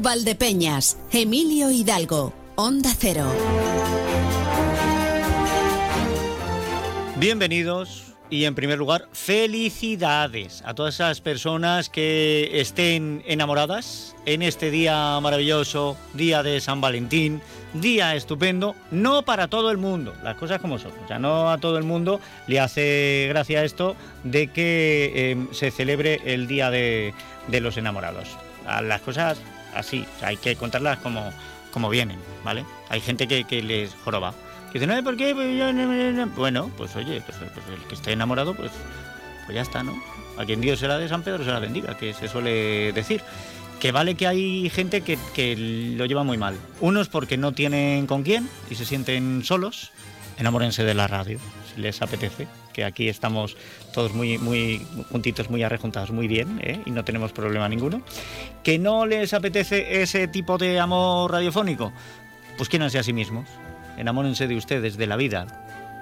Valdepeñas, Emilio Hidalgo, Onda Cero. Bienvenidos y en primer lugar, felicidades a todas esas personas que estén enamoradas en este día maravilloso, día de San Valentín, día estupendo, no para todo el mundo, las cosas como son, ya no a todo el mundo le hace gracia esto de que em, se celebre el día de, los enamorados. Las cosas así, hay que contarlas como, como vienen, ¿vale? Hay gente que, que les joroba dice, no, ¿por qué? Pues bueno, pues oye, pues, pues, el que esté enamorado, pues, pues ya está, ¿no? A quien Dios será de San Pedro se la bendiga, que se suele decir. Que vale que hay gente que, que lo lleva muy mal. Unos porque no tienen con quién y se sienten solos. Enamórense de la radio, si les apetece, que aquí estamos todos muy, muy juntitos, muy arrejuntados, muy bien, ¿eh? y no tenemos problema ninguno. Que no les apetece ese tipo de amor radiofónico, pues quiéranse a sí mismos enamórense de ustedes, de la vida.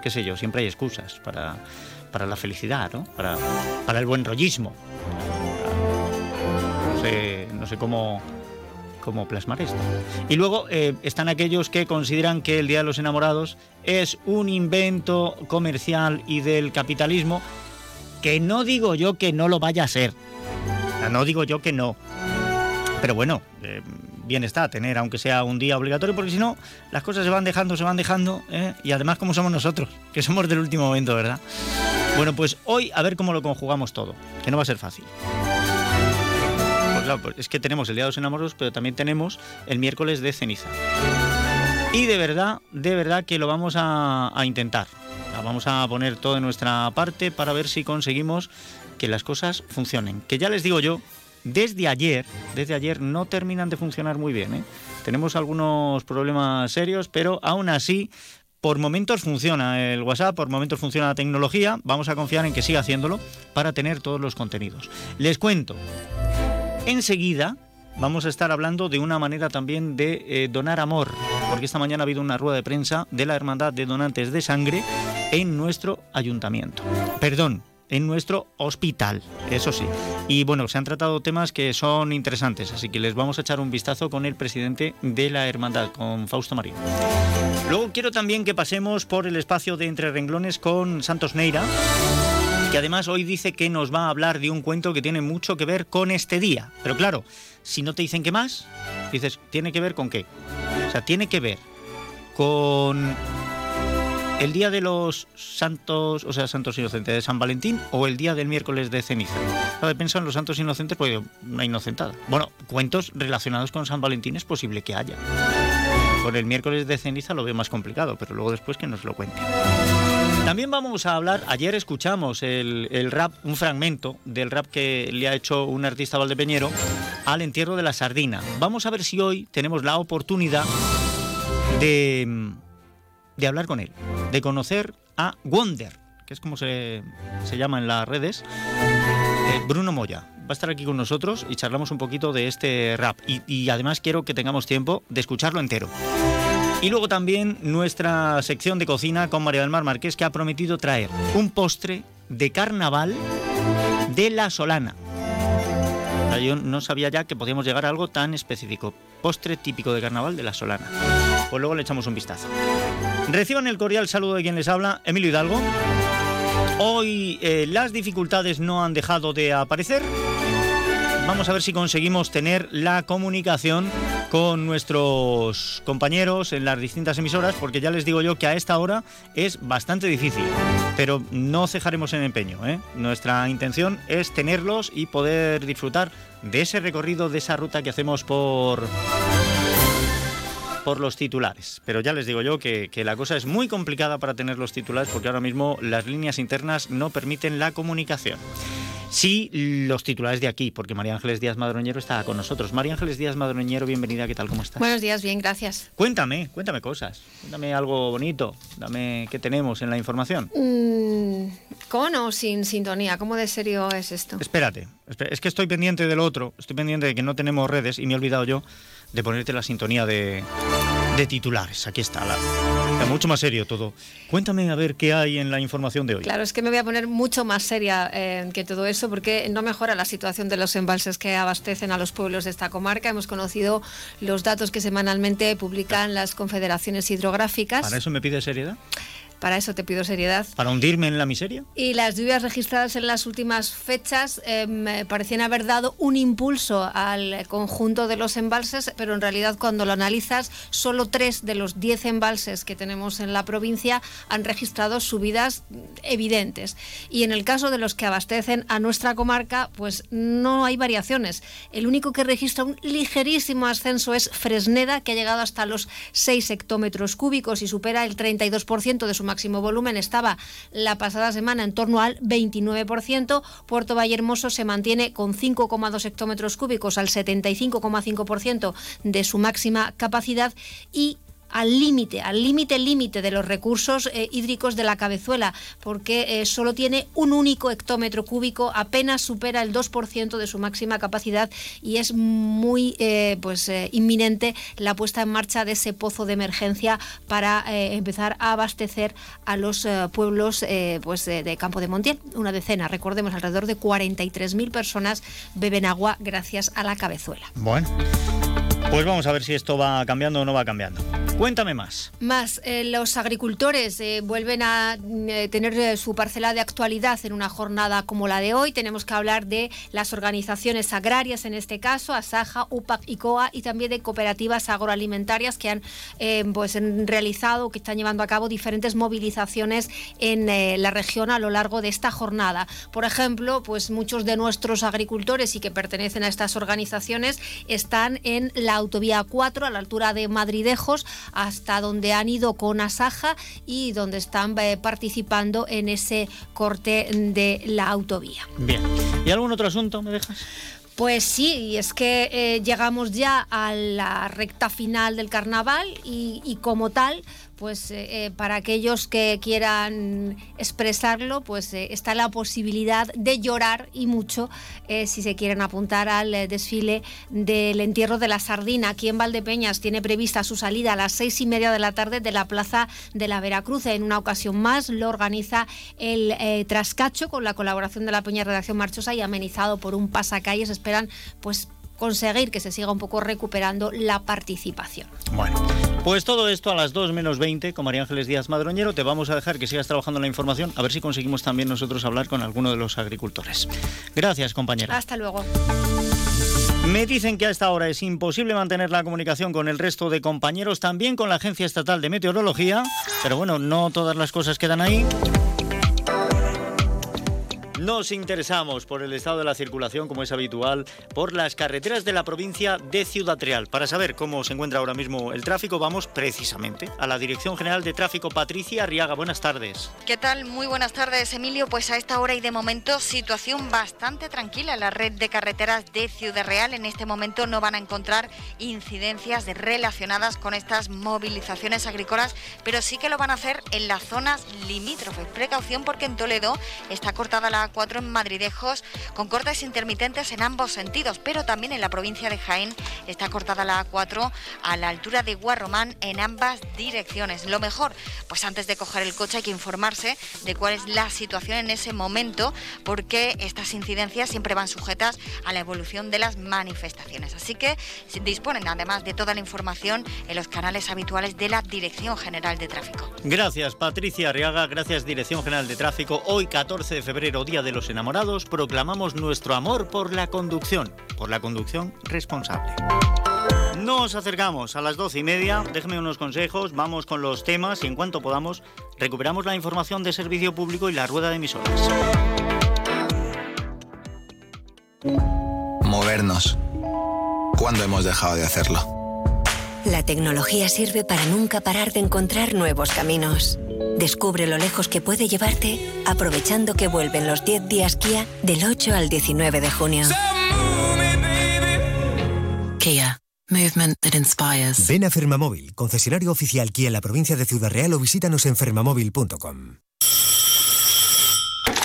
Qué sé yo, siempre hay excusas para, para la felicidad, ¿no? Para, para el buen rollismo. No sé, no sé cómo, cómo plasmar esto. Y luego eh, están aquellos que consideran que el Día de los Enamorados es un invento comercial y del capitalismo, que no digo yo que no lo vaya a ser. No digo yo que no. Pero bueno, eh, bien está tener, aunque sea un día obligatorio, porque si no, las cosas se van dejando, se van dejando, ¿eh? y además como somos nosotros, que somos del último momento, ¿verdad? Bueno, pues hoy a ver cómo lo conjugamos todo, que no va a ser fácil. Pues es que tenemos el Día de los Enamorados, pero también tenemos el miércoles de ceniza. Y de verdad, de verdad que lo vamos a, a intentar. Vamos a poner todo de nuestra parte para ver si conseguimos que las cosas funcionen. Que ya les digo yo desde ayer, desde ayer no terminan de funcionar muy bien. ¿eh? Tenemos algunos problemas serios, pero aún así, por momentos funciona el WhatsApp, por momentos funciona la tecnología. Vamos a confiar en que siga haciéndolo para tener todos los contenidos. Les cuento. Enseguida vamos a estar hablando de una manera también de eh, donar amor, porque esta mañana ha habido una rueda de prensa de la Hermandad de Donantes de Sangre en nuestro ayuntamiento. Perdón, en nuestro hospital, eso sí. Y bueno, se han tratado temas que son interesantes, así que les vamos a echar un vistazo con el presidente de la hermandad, con Fausto Marín. Luego quiero también que pasemos por el espacio de Entre Renglones con Santos Neira, que además hoy dice que nos va a hablar de un cuento que tiene mucho que ver con este día. Pero claro, si no te dicen qué más, dices, ¿tiene que ver con qué? O sea, tiene que ver con ¿El día de los santos, o sea, santos inocentes de San Valentín o el día del miércoles de ceniza? de pensar en los santos inocentes porque una inocentada. Bueno, cuentos relacionados con San Valentín es posible que haya. Con el miércoles de ceniza lo veo más complicado, pero luego después que nos lo cuente. También vamos a hablar, ayer escuchamos el, rap, un fragmento del rap que le ha hecho un artista valdepeñero al entierro de la sardina. Vamos a ver si hoy tenemos la oportunidad de de hablar con él, de conocer a Wonder, que es como se, llama en las redes, eh, Bruno Moya. Va a estar aquí con nosotros y charlamos un poquito de este rap. Y, además quiero que tengamos tiempo de escucharlo entero. Y luego también nuestra sección de cocina con María del Mar Márquez, que ha prometido traer un postre de carnaval de la Solana. Yo no sabía ya que podíamos llegar a algo tan específico. Postre típico de carnaval de la Solana. Pues luego le echamos un vistazo. Reciban el cordial saludo de quien les habla, Emilio Hidalgo. Hoy eh, las dificultades no han dejado de aparecer. Vamos a ver si conseguimos tener la comunicación con nuestros compañeros en las distintas emisoras, porque ya les digo yo que a esta hora es bastante difícil, pero no cejaremos en empeño. ¿eh? Nuestra intención es tenerlos y poder disfrutar de ese recorrido, de esa ruta que hacemos por por los titulares. Pero ya les digo yo que, la cosa es muy complicada para tener los titulares porque ahora mismo las líneas internas no permiten la comunicación. Sí, los titulares de aquí, porque María Ángeles Díaz Madroñero está con nosotros. María Ángeles Díaz Madroñero, bienvenida, ¿qué tal? ¿Cómo estás? Buenos días, bien, gracias. Cuéntame, cuéntame cosas. Cuéntame algo bonito. Dame qué tenemos en la información. Mm, ¿Con o sin sintonía? ¿Cómo de serio es esto? Espérate, es que estoy pendiente del otro. Estoy pendiente de que no tenemos redes y me he olvidado yo de ponerte la sintonía de, de titulares. Aquí está, la, mucho más serio todo. Cuéntame a ver qué hay en la información de hoy. Claro, es que me voy a poner mucho más seria eh, que todo eso porque no mejora la situación de los embalses que abastecen a los pueblos de esta comarca. Hemos conocido los datos que semanalmente publican las confederaciones hidrográficas. ¿Para eso me pide seriedad? Para eso te pido seriedad. ¿Para hundirme en la miseria? Y las lluvias registradas en las últimas fechas eh, parecían haber dado un impulso al conjunto de los embalses, pero en realidad cuando lo analizas, solo tres de los diez embalses que tenemos en la provincia han registrado subidas evidentes. Y en el caso de los que abastecen a nuestra comarca, pues no hay variaciones. El único que registra un ligerísimo ascenso es Fresneda, que ha llegado hasta los 6 hectómetros cúbicos y supera el 32% de su máximo volumen estaba la pasada semana en torno al 29%. Puerto Vallehermoso se mantiene con 5,2 hectómetros cúbicos al 75,5% de su máxima capacidad y al límite, al límite límite de los recursos eh, hídricos de la cabezuela, porque eh, solo tiene un único hectómetro cúbico, apenas supera el 2% de su máxima capacidad y es muy eh, pues, inminente la puesta en marcha de ese pozo de emergencia para empezar a abastecer a los pueblos pues, de Campo de Montiel. Una decena, recordemos, alrededor de 43.000 personas beben agua gracias a la cabezuela. Bueno. Pues vamos a ver si esto va cambiando o no va cambiando. Cuéntame más. Más, eh, los agricultores eh, vuelven a eh, tener su parcela de actualidad en una jornada como la de hoy. Tenemos que hablar de las organizaciones agrarias, en este caso, Asaja, UPAC y COA, y también de cooperativas agroalimentarias que han pues, realizado, que están llevando a cabo diferentes movilizaciones en la región a lo largo de esta jornada. Por ejemplo, pues muchos de nuestros agricultores y que pertenecen a estas organizaciones están en la autovía 4 a la altura de Madridejos hasta donde han ido con Asaja y donde están eh, participando en ese corte de la autovía. Bien. ¿Y algún otro asunto me dejas? Pues sí, y es que eh, llegamos ya a la recta final del carnaval y como tal, pues eh, eh, para aquellos que quieran expresarlo, pues eh, está la posibilidad de llorar y mucho si se quieren apuntar al desfile del entierro de la sardina. Aquí en Valdepeñas tiene prevista su salida a las seis y media de la tarde de la Plaza de la Veracruz. En una ocasión más lo organiza el Trascacho con la colaboración de la Peña Redacción Marchosa y amenizado por un pasacalles. Esperan pues conseguir que se siga un poco recuperando la participación. Bueno, pues todo esto a las 2 menos 20 con María Ángeles Díaz Madroñero. Te vamos a dejar que sigas trabajando en la información, a ver si conseguimos también nosotros hablar con alguno de los agricultores. Gracias, compañera. Hasta luego. Me dicen que a esta hora es imposible mantener la comunicación con el resto de compañeros, también con la Agencia Estatal de Meteorología, pero bueno, no todas las cosas quedan ahí. Nos interesamos por el estado de la circulación, como es habitual, por las carreteras de la provincia de Ciudad Real. Para saber cómo se encuentra ahora mismo el tráfico, vamos precisamente a la Dirección General de Tráfico. Patricia Arriaga, buenas tardes. ¿Qué tal? Muy buenas tardes, Emilio. Pues a esta hora y de momento situación bastante tranquila la red de carreteras de Ciudad Real. En este momento no van a encontrar incidencias relacionadas con estas movilizaciones agrícolas, pero sí que lo van a hacer en las zonas limítrofes. Precaución porque en Toledo está cortada la 4 en Madridejos con cortes intermitentes en ambos sentidos, pero también en la provincia de Jaén está cortada la A4 a la altura de Guarromán en ambas direcciones. Lo mejor, pues antes de coger el coche hay que informarse de cuál es la situación en ese momento, porque estas incidencias siempre van sujetas a la evolución de las manifestaciones. Así que disponen además de toda la información en los canales habituales de la Dirección General de Tráfico. Gracias Patricia Arriaga, gracias Dirección General de Tráfico. Hoy 14 de febrero, día de los enamorados, proclamamos nuestro amor por la conducción, por la conducción responsable. Nos acercamos a las doce y media, déjeme unos consejos, vamos con los temas y en cuanto podamos recuperamos la información de servicio público y la rueda de emisoras. Movernos. ¿Cuándo hemos dejado de hacerlo? La tecnología sirve para nunca parar de encontrar nuevos caminos Descubre lo lejos que puede llevarte aprovechando que vuelven los 10 días Kia del 8 al 19 de junio. Kia. Movement that inspires. Ven a Fermamóvil, concesionario oficial Kia en la provincia de Ciudad Real o visítanos en fermamóvil.com.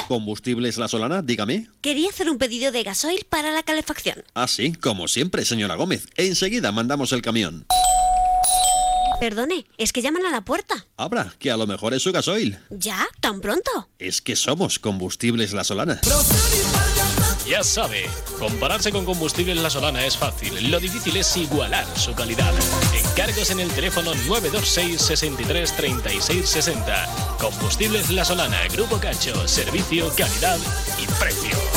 Combustibles La Solana, dígame. Quería hacer un pedido de gasoil para la calefacción. Ah, sí, como siempre, señora Gómez. Enseguida mandamos el camión. Perdone, es que llaman a la puerta. Abra, que a lo mejor es su gasoil. ¿Ya? ¿Tan pronto? Es que somos Combustibles La Solana. Ya sabe, compararse con Combustibles La Solana es fácil. Lo difícil es igualar su calidad. Encargos en el teléfono 926 63 36 60. Combustibles La Solana, Grupo Cacho, servicio, calidad y precio.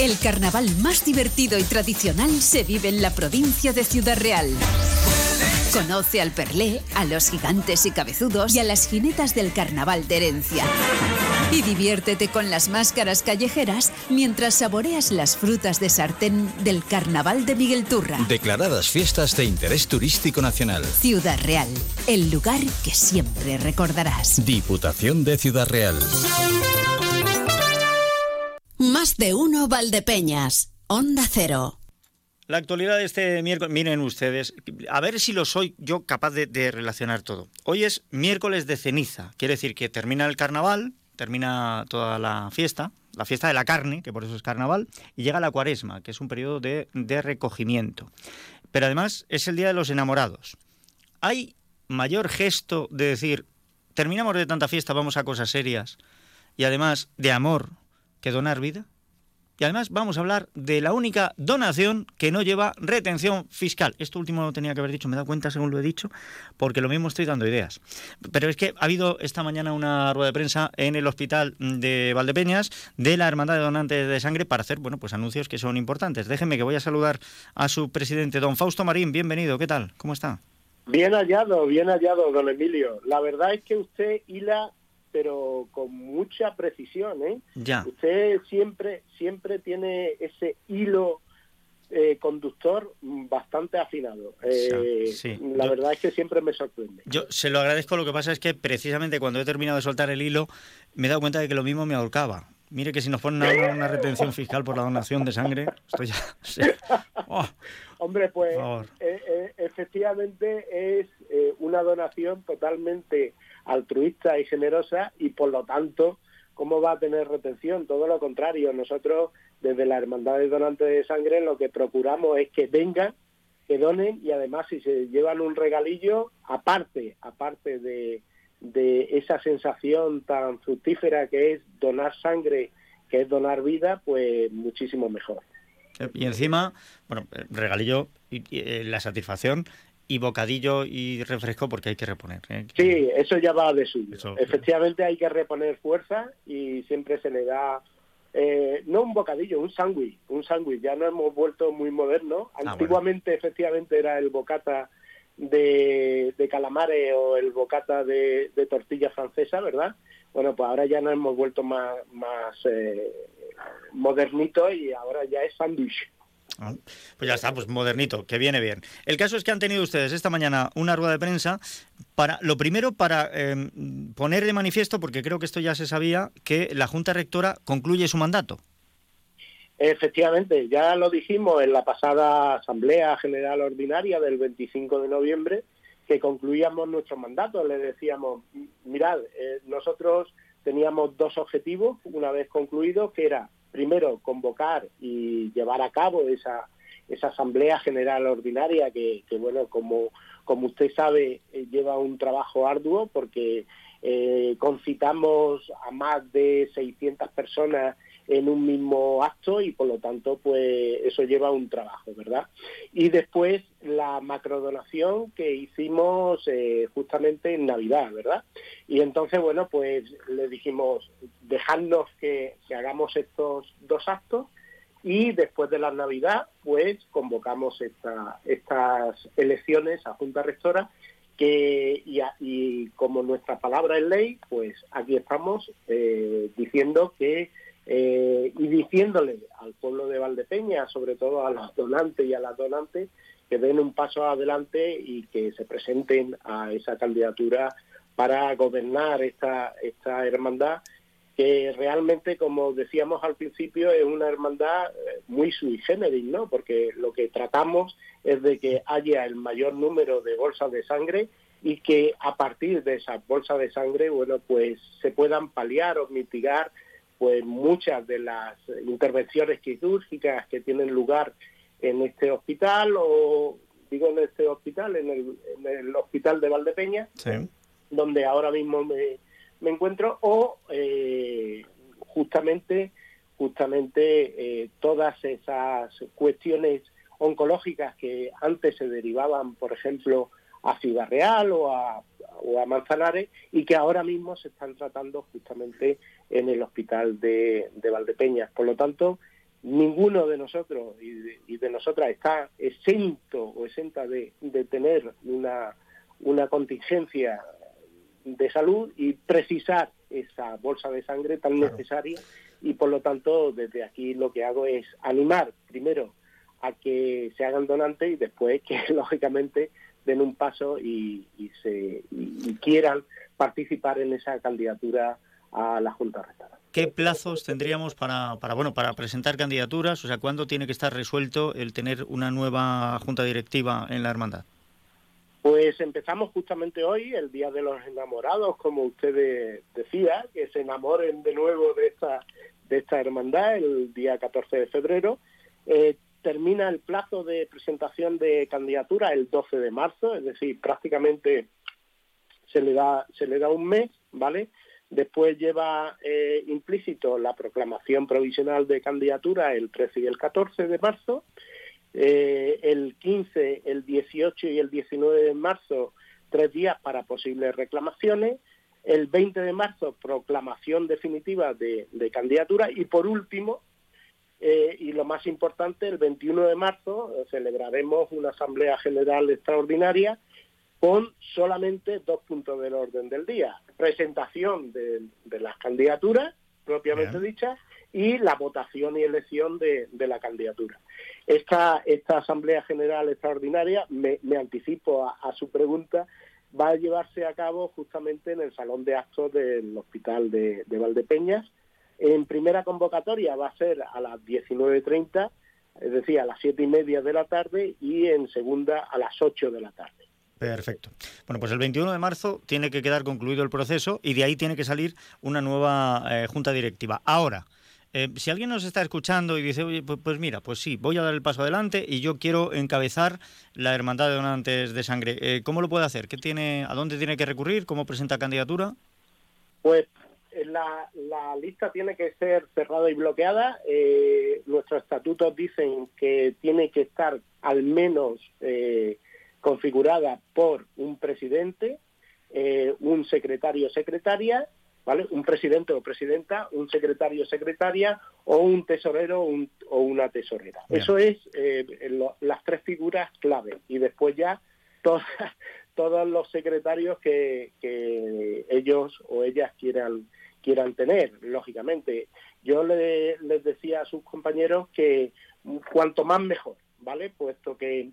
El carnaval más divertido y tradicional se vive en la provincia de Ciudad Real. Conoce al Perlé, a los gigantes y cabezudos y a las jinetas del carnaval de herencia. Y diviértete con las máscaras callejeras mientras saboreas las frutas de sartén del carnaval de Miguel Turra. Declaradas fiestas de interés turístico nacional. Ciudad Real, el lugar que siempre recordarás. Diputación de Ciudad Real. Más de uno Valdepeñas. Onda Cero. La actualidad de este miércoles, miren ustedes, a ver si lo soy yo capaz de, relacionar todo. Hoy es miércoles de ceniza, quiere decir que termina el carnaval, termina toda la fiesta, la fiesta de la carne, que por eso es carnaval, y llega la cuaresma, que es un periodo de recogimiento. Pero además es el día de los enamorados. ¿Hay mayor gesto de decir, terminamos de tanta fiesta, vamos a cosas serias, y además de amor, que donar vida? Y además vamos a hablar de la única donación que no lleva retención fiscal. Esto último lo tenía que haber dicho, me he dado cuenta según lo he dicho, porque lo mismo estoy dando ideas. Pero es que ha habido esta mañana una rueda de prensa en el hospital de Valdepeñas de la Hermandad de Donantes de Sangre para hacer, bueno, pues anuncios que son importantes. Déjenme que voy a saludar a su presidente, don Fausto Marín. Bienvenido, ¿qué tal? ¿Cómo está? Bien hallado, bien hallado, don Emilio. La verdad es que usted hila pero con mucha precisión, ¿eh? Ya. Usted siempre, siempre tiene ese hilo eh, conductor bastante afinado. Eh, sí, la yo- verdad es que siempre me sorprende. Yo se lo agradezco, lo que pasa es que precisamente cuando he terminado de soltar el hilo me he dado cuenta de que lo mismo me ahorcaba. Mire que si nos ponen ahora una retención fiscal por la donación de sangre, esto ya... sí. Oh, Hombre, pues eh, efectivamente es una donación totalmente altruista y generosa y por lo tanto, ¿cómo va a tener retención? Todo lo contrario, nosotros desde la Hermandad de Donantes de Sangre lo que procuramos es que vengan, que donen y además si se llevan un regalillo, aparte, aparte de, de esa sensación tan fructífera que es donar sangre, que es donar vida, pues muchísimo mejor. Y encima, bueno, regalillo y, y, eh, la satisfacción y bocadillo y refresco porque hay que reponer. ¿eh? Sí, eso ya va de suyo. Eso- Efectivamente hay que reponer fuerza y siempre se le da, eh, no un bocadillo, un sándwich, un sándwich. Ya no hemos vuelto muy modernos. Ah, Antiguamente efectivamente era el bocata de, de calamares o el bocata de, de tortilla francesa, ¿verdad? Bueno, pues ahora ya nos hemos vuelto más, más eh, modernitos y ahora ya es sándwich. Pues ya está, pues modernito, que viene bien. El caso es que han tenido ustedes esta mañana una rueda de prensa para, lo primero, para eh, poner de manifiesto, porque creo que esto ya se sabía, que la Junta Rectora concluye su mandato. Efectivamente, ya lo dijimos en la pasada Asamblea General Ordinaria del 25 de noviembre, que concluíamos nuestro mandato. Le decíamos, mirad, eh, nosotros teníamos dos objetivos una vez concluidos, que era, primero, convocar y llevar a cabo esa, esa Asamblea General Ordinaria, que, bueno, como, como usted sabe, eh, lleva un trabajo arduo, porque eh, concitamos a más de 600 personas en un mismo acto y por lo tanto pues eso lleva un trabajo, ¿verdad? Y después la macrodonación que hicimos eh, justamente en Navidad, ¿verdad? Y entonces, bueno, pues le dijimos, dejadnos que, hagamos estos dos actos y después de la Navidad, pues convocamos esta- estas elecciones a Junta Rectora que y, a- y como nuestra palabra es ley, pues aquí estamos eh, diciendo que eh, y diciéndole al pueblo de Valdepeña, sobre todo a los donantes y a las donantes, que den un paso adelante y que se presenten a esa candidatura para gobernar esta, esta hermandad que realmente, como decíamos al principio, es una hermandad eh, muy sui generis, ¿no? Porque lo que tratamos es de que haya el mayor número de bolsas de sangre y que a partir de esas bolsas de sangre, bueno, pues se puedan paliar o mitigar pues muchas de las intervenciones quirúrgicas que tienen lugar en este hospital o digo en este hospital, en el, hospital de Valdepeña, donde ahora mismo me, encuentro, o eh, justamente, justamente eh, todas esas cuestiones oncológicas que antes se derivaban, por ejemplo, a Ciudad Real o a, o a Manzanares y que ahora mismo se están tratando justamente en el hospital de, de Valdepeñas. Por lo tanto, ninguno de nosotros y de, nosotras está exento o exenta de, tener una, una contingencia de salud y precisar esa bolsa de sangre tan necesaria y por lo tanto desde aquí lo que hago es animar primero a que se hagan donantes y después que lógicamente den un paso y, se y quieran participar en esa candidatura a la Junta Rectora. ¿Qué plazos tendríamos para, para, bueno, para presentar candidaturas? O sea, ¿cuándo tiene que estar resuelto el tener una nueva junta directiva en la hermandad? Pues empezamos justamente hoy, el Día de los Enamorados, como usted decía, que se enamoren de nuevo de esta, de esta hermandad el día 14 de febrero. Eh, termina el plazo de presentación de candidatura el 12 de marzo, es decir, prácticamente se le da, se le da un mes, ¿vale? Después lleva eh, implícito la proclamación provisional de candidatura el 13 y el 14 de marzo. Eh, el 15, el 18 y el 19 de marzo, tres días para posibles reclamaciones. El 20 de marzo, proclamación definitiva de, candidatura. Y por último, eh, y lo más importante, el 21 de marzo celebraremos una Asamblea General Extraordinaria con solamente dos puntos del orden del día. Presentación de, las candidaturas, propiamente dichas, y la votación y elección de, la candidatura. Esta, esta Asamblea General Extraordinaria, me, anticipo a, su pregunta, va a llevarse a cabo justamente en el Salón de Actos del Hospital de, de Valdepeñas. En primera convocatoria va a ser a las 19.30, es decir, a las siete y media de la tarde, y en segunda a las 8 de la tarde. Perfecto. Bueno, pues el 21 de marzo tiene que quedar concluido el proceso y de ahí tiene que salir una nueva eh, junta directiva. Ahora, eh, si alguien nos está escuchando y dice, oye, pues, pues, mira, pues sí, voy a dar el paso adelante y yo quiero encabezar la Hermandad de Donantes de Sangre, eh, ¿cómo lo puede hacer? ¿Qué tiene, ¿A dónde tiene que recurrir? ¿Cómo presenta candidatura? Pues la, la lista tiene que ser cerrada y bloqueada. nuestros estatutos dicen que tiene que estar al menos configurada por un presidente, eh, un secretario o secretaria, ¿vale? Un presidente o presidenta, un secretario o secretaria o un tesorero o una tesorera. Eso es eh, las tres figuras clave y después ya todos los secretarios que, ellos o ellas quieran quieran tener, lógicamente. Yo les decía a sus compañeros que cuanto más mejor, ¿vale? Puesto que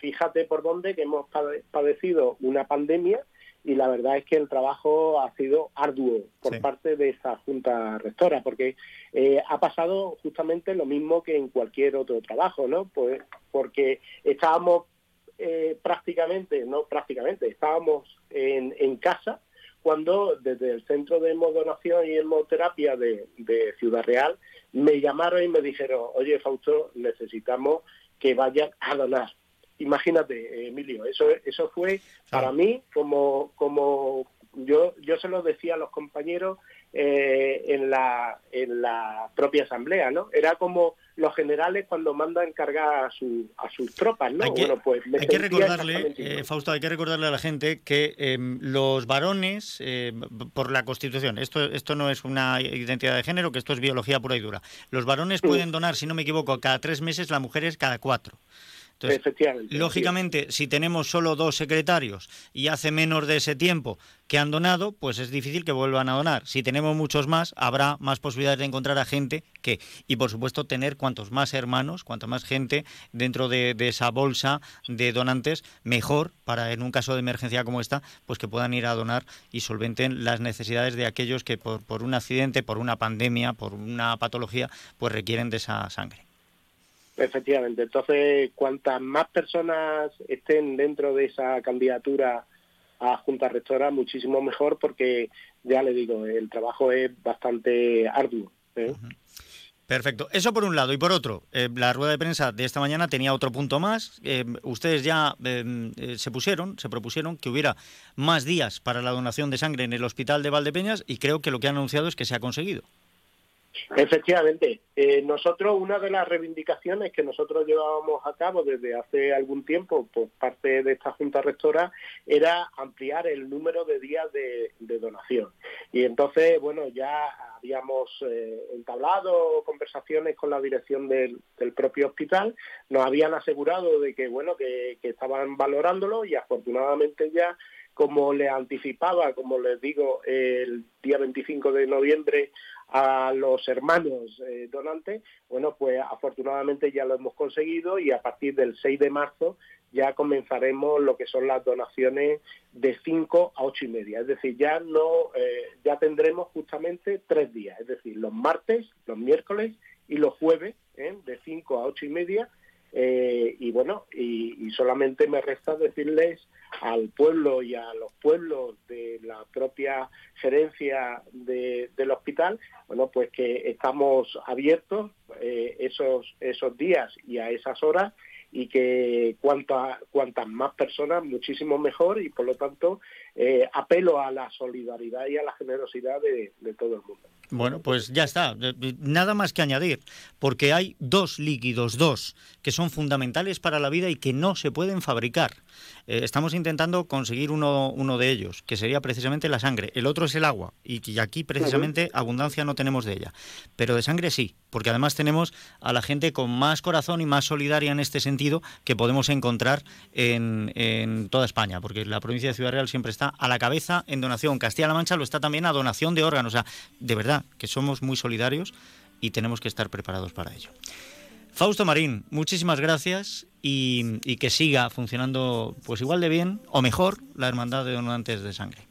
fíjate por dónde que hemos padecido una pandemia y la verdad es que el trabajo ha sido arduo por parte de esa junta rectora, porque eh, ha pasado justamente lo mismo que en cualquier otro trabajo, ¿no? Pues porque estábamos eh, prácticamente, no prácticamente, estábamos en, en, casa cuando desde el Centro de Hemodonación y Hemoterapia de, de Ciudad Real me llamaron y me dijeron, oye Fausto, necesitamos que vayan a donar imagínate, Emilio, eso, eso fue para mí como, como yo, yo se lo decía a los compañeros eh, en, la, en la propia asamblea, ¿no? Era como los generales cuando mandan cargar a, su, a sus tropas, ¿no? Hay que, bueno, pues hay que recordarle, eh, Fausto, hay que recordarle a la gente que em, los varones, eh, por la Constitución, esto, esto no es una identidad de género, que esto es biología pura y dura. Los varones pueden donar, si no me equivoco, cada tres meses, las mujeres cada cuatro. Efectivamente. Lógicamente, si tenemos solo dos secretarios y hace menos de ese tiempo que han donado, pues es difícil que vuelvan a donar. Si tenemos muchos más, habrá más posibilidades de encontrar a gente que, y por supuesto, tener cuantos más hermanos, cuanto más gente dentro de, esa bolsa de donantes, mejor para en un caso de emergencia como esta, pues que puedan ir a donar y solventen las necesidades de aquellos que por, por un accidente, por una pandemia, por una patología, pues requieren de esa sangre. Efectivamente. Entonces, cuantas más personas estén dentro de esa candidatura a Junta Rectora, muchísimo mejor porque, ya le digo, el trabajo es bastante arduo. ¿eh? Perfecto. Eso por un lado. Y por otro, eh, la rueda de prensa de esta mañana tenía otro punto más. Eh, ustedes ya se pusieron, se propusieron que hubiera más días para la donación de sangre en el hospital de Valdepeñas y creo que lo que han anunciado es que se ha conseguido. Efectivamente, eh, nosotros una de las reivindicaciones que nosotros llevábamos a cabo desde hace algún tiempo por parte de esta Junta Rectora era ampliar el número de días de, donación. Y entonces, bueno, ya habíamos eh, entablado conversaciones con la dirección del, propio hospital, nos habían asegurado de que, bueno, que estaban valorándolo y afortunadamente ya como les anticipaba, como les digo, el día 25 de noviembre a los hermanos eh, donantes, bueno, pues afortunadamente ya lo hemos conseguido y a partir del 6 de marzo ya comenzaremos lo que son las donaciones de 5 a 8 y media. Es decir, ya no, eh, ya tendremos justamente tres días, es decir, los martes, los miércoles y los jueves, ¿eh? de 5 a 8 y media, eh, y bueno, y, solamente me resta decirles al pueblo y a los pueblos de la propia gerencia del hospital, bueno, pues que estamos abiertos eh, esos, esos días y a esas horas y que cuanta, cuantas más personas, muchísimo mejor y por lo tanto eh, apelo a la solidaridad y a la generosidad de, todo el mundo. Bueno, pues ya está, nada más que añadir, porque hay dos líquidos, dos, que son fundamentales para la vida y que no se pueden fabricar. Eh, estamos intentando conseguir uno, uno de ellos, que sería precisamente la sangre. El otro es el agua, y, aquí precisamente abundancia no tenemos de ella. Pero de sangre sí, porque además tenemos a la gente con más corazón y más solidaria en este sentido que podemos encontrar en, en toda España, porque la provincia de Ciudad Real siempre está a la cabeza en donación. Castilla-La Mancha lo está también a donación de órganos. O sea, de verdad que somos muy solidarios y tenemos que estar preparados para ello. Fausto Marín, muchísimas gracias y, que siga funcionando pues igual de bien o mejor la Hermandad de Donantes de Sangre.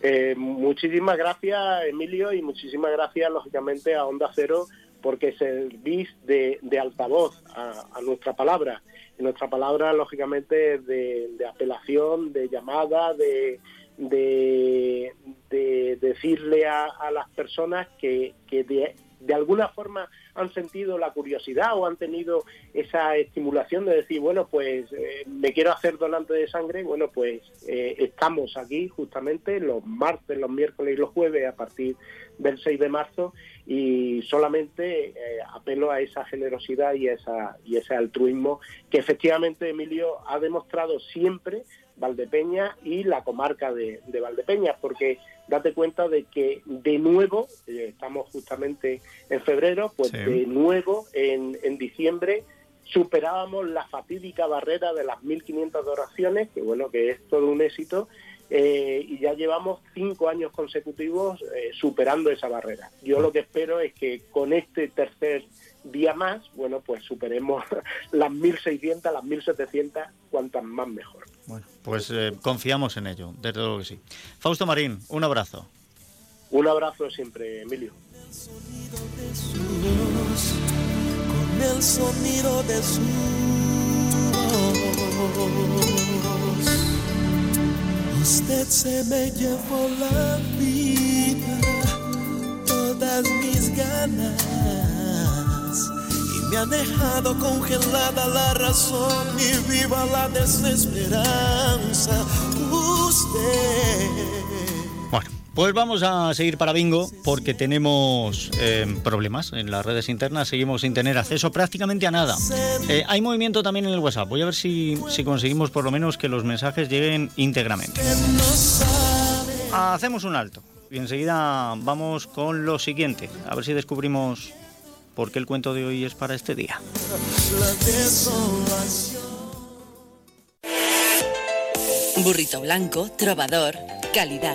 Eh, muchísimas gracias, Emilio, y muchísimas gracias, lógicamente, a Onda Cero porque servís de, de altavoz a, nuestra palabra. Y nuestra palabra, lógicamente, de, de apelación, de llamada, de, de, decirle a, las personas que, que de, de alguna forma han sentido la curiosidad o han tenido esa estimulación de decir, bueno, pues eh, me quiero hacer donante de sangre, bueno, pues eh, estamos aquí justamente los martes, los miércoles y los jueves a partir del 6 de marzo y solamente eh, apelo a esa generosidad y, esa, y ese altruismo que efectivamente Emilio ha demostrado siempre Valdepeña y la comarca de, de Valdepeña, porque date cuenta de que de nuevo, eh, estamos justamente en febrero, pues de nuevo en, en diciembre superábamos la fatídica barrera de las 1.500 oraciones, que bueno, que es todo un éxito, eh, y ya llevamos cinco años consecutivos eh, superando esa barrera. Yo lo que espero es que con este tercer día más, bueno, pues superemos las 1.600, las 1.700, cuantas más mejor. Bueno, pues eh, confiamos en ello, desde luego que sí. Fausto Marín, un abrazo. Un abrazo siempre, Emilio. Con el sonido de su Usted se me llevó la vida, todas mis ganas, y me ha dejado congelada la razón y viva la desesperanza. Usted pues vamos a seguir para Bingo porque tenemos eh, problemas en las redes internas, seguimos sin tener acceso prácticamente a nada. Eh, hay movimiento también en el WhatsApp, voy a ver si, si conseguimos por lo menos que los mensajes lleguen íntegramente. Hacemos un alto y enseguida vamos con lo siguiente, a ver si descubrimos porque el cuento de hoy es para este día. Burrito blanco, trovador, calidad.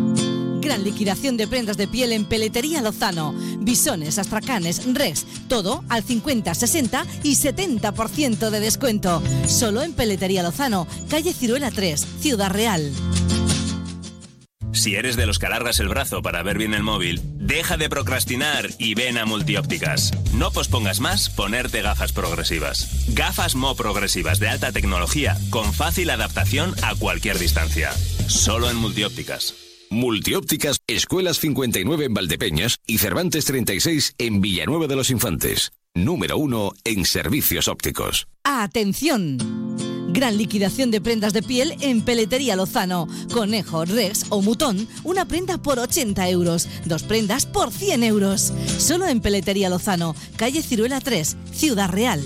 Gran liquidación de prendas de piel en Peletería Lozano. Bisones, astracanes, res, todo al 50, 60 y 70% de descuento. Solo en Peletería Lozano, calle Ciruela 3, Ciudad Real. Si eres de los que alargas el brazo para ver bien el móvil, deja de procrastinar y ven a Multiópticas. No pospongas más ponerte gafas progresivas. Gafas Mo progresivas de alta tecnología con fácil adaptación a cualquier distancia. Solo en Multiópticas. Multiópticas, Escuelas 59 en Valdepeñas y Cervantes 36 en Villanueva de los Infantes. Número uno en servicios ópticos. ¡Atención! Gran liquidación de prendas de piel en Peletería Lozano. Conejo, Rex o Mutón, una prenda por 80 euros. Dos prendas por 100 euros. Solo en Peletería Lozano, calle Ciruela 3, Ciudad Real.